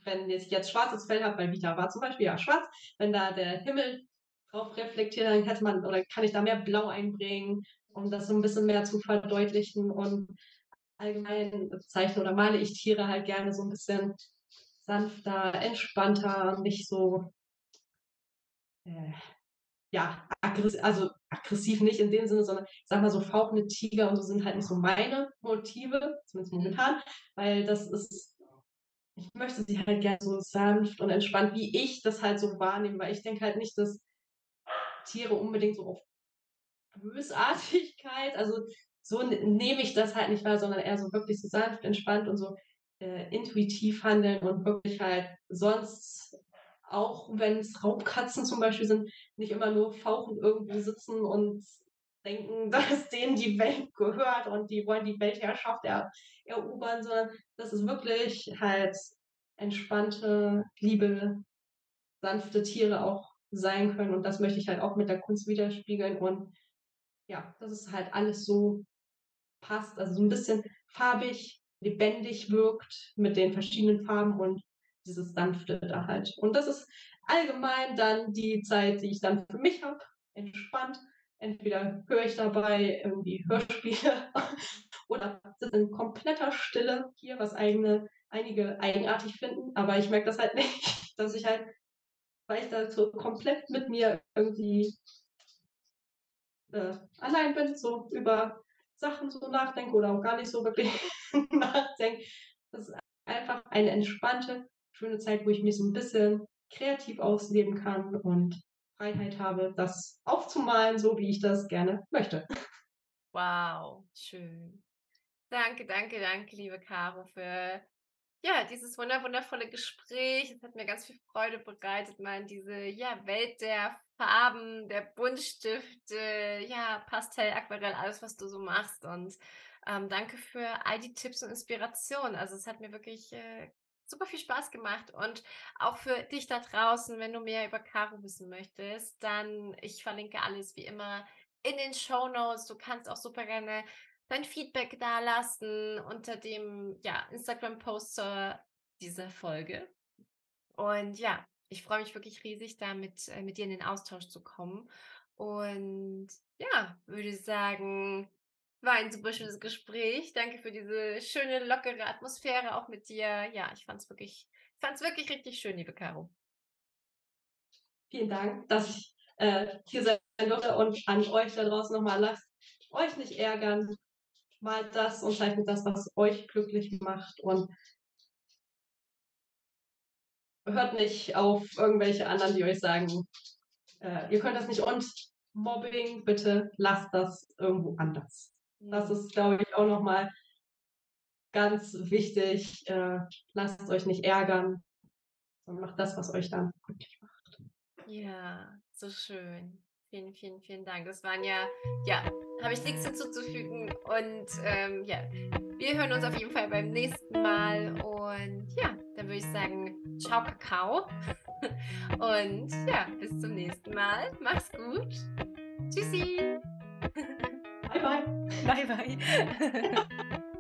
Speaker 1: wenn ich jetzt schwarzes Fell habe, weil Vita war zum Beispiel ja schwarz, wenn da der Himmel drauf reflektiert, dann hätte man oder kann ich da mehr Blau einbringen, um das so ein bisschen mehr zu verdeutlichen. Und allgemein zeichne oder male ich Tiere halt gerne so ein bisschen sanfter, entspannter, nicht so äh, ja, aggressiv, also aggressiv nicht in dem Sinne, sondern ich sag mal so fauchende Tiger und so sind halt nicht so meine Motive, zumindest momentan, weil das ist, ich möchte sie halt gerne so sanft und entspannt, wie ich das halt so wahrnehme, weil ich denke halt nicht, dass Tiere unbedingt so auf Bösartigkeit, also so nehme ich das halt nicht wahr, sondern eher so wirklich so sanft, entspannt und so äh, intuitiv handeln und wirklich halt sonst auch wenn es Raubkatzen zum Beispiel sind, nicht immer nur fauchend irgendwo sitzen und denken, dass denen die Welt gehört und die wollen die Weltherrschaft er erobern, sondern dass es wirklich halt entspannte, liebe, sanfte Tiere auch sein können. Und das möchte ich halt auch mit der Kunst widerspiegeln. Und ja, dass es halt alles so passt, also so ein bisschen farbig, lebendig wirkt mit den verschiedenen Farben und dieses Sanfte da halt. Und das ist allgemein dann die Zeit, die ich dann für mich habe, entspannt. Entweder höre ich dabei irgendwie Hörspiele oder sitze in kompletter Stille hier, was eigene, einige eigenartig finden. Aber ich merke das halt nicht, dass ich halt, weil ich da so komplett mit mir irgendwie äh, allein bin, so über Sachen so nachdenke oder auch gar nicht so wirklich nachdenke. Das ist einfach eine entspannte, schöne Zeit, wo ich mich so ein bisschen kreativ ausleben kann und Freiheit habe, das aufzumalen, so wie ich das gerne möchte.
Speaker 4: Wow, schön. Danke, danke, danke, liebe Caro, für ja, dieses wundervolle Gespräch. Es hat mir ganz viel Freude bereitet, mal in diese ja, Welt der Farben, der Buntstifte, ja, Pastell, Aquarell, alles, was du so machst. Und ähm, danke für all die Tipps und Inspirationen. Also es hat mir wirklich äh, super viel Spaß gemacht und auch für dich da draußen, wenn du mehr über Caro wissen möchtest, dann ich verlinke alles wie immer in den Show Notes. Du kannst auch super gerne dein Feedback da lassen unter dem ja, Instagram-Post dieser Folge. Und ja, ich freue mich wirklich riesig, da mit, äh, mit dir in den Austausch zu kommen. Und ja, würde sagen, war ein super schönes Gespräch. Danke für diese schöne, lockere Atmosphäre auch mit dir. Ja, ich fand es wirklich, wirklich richtig schön, liebe Caro.
Speaker 1: Vielen Dank, dass ich äh, hier sein durfte und an euch da draußen nochmal lasst euch nicht ärgern. Malt das und zeichnet das, was euch glücklich macht und hört nicht auf irgendwelche anderen, die euch sagen, äh, ihr könnt das nicht und Mobbing, bitte lasst das irgendwo anders. Das ist, glaube ich, auch nochmal ganz wichtig. Äh, lasst euch nicht ärgern, sondern macht das, was euch dann glücklich macht.
Speaker 4: Ja, so schön. Vielen, vielen, vielen Dank. Das waren ja, ja, habe ich nichts hinzuzufügen. Und ähm, ja, wir hören uns auf jeden Fall beim nächsten Mal. Und ja, dann würde ich sagen, ciao Kakao. Und ja, bis zum nächsten Mal. Mach's gut. Tschüssi.
Speaker 1: バイ
Speaker 4: バイ。バイバイ。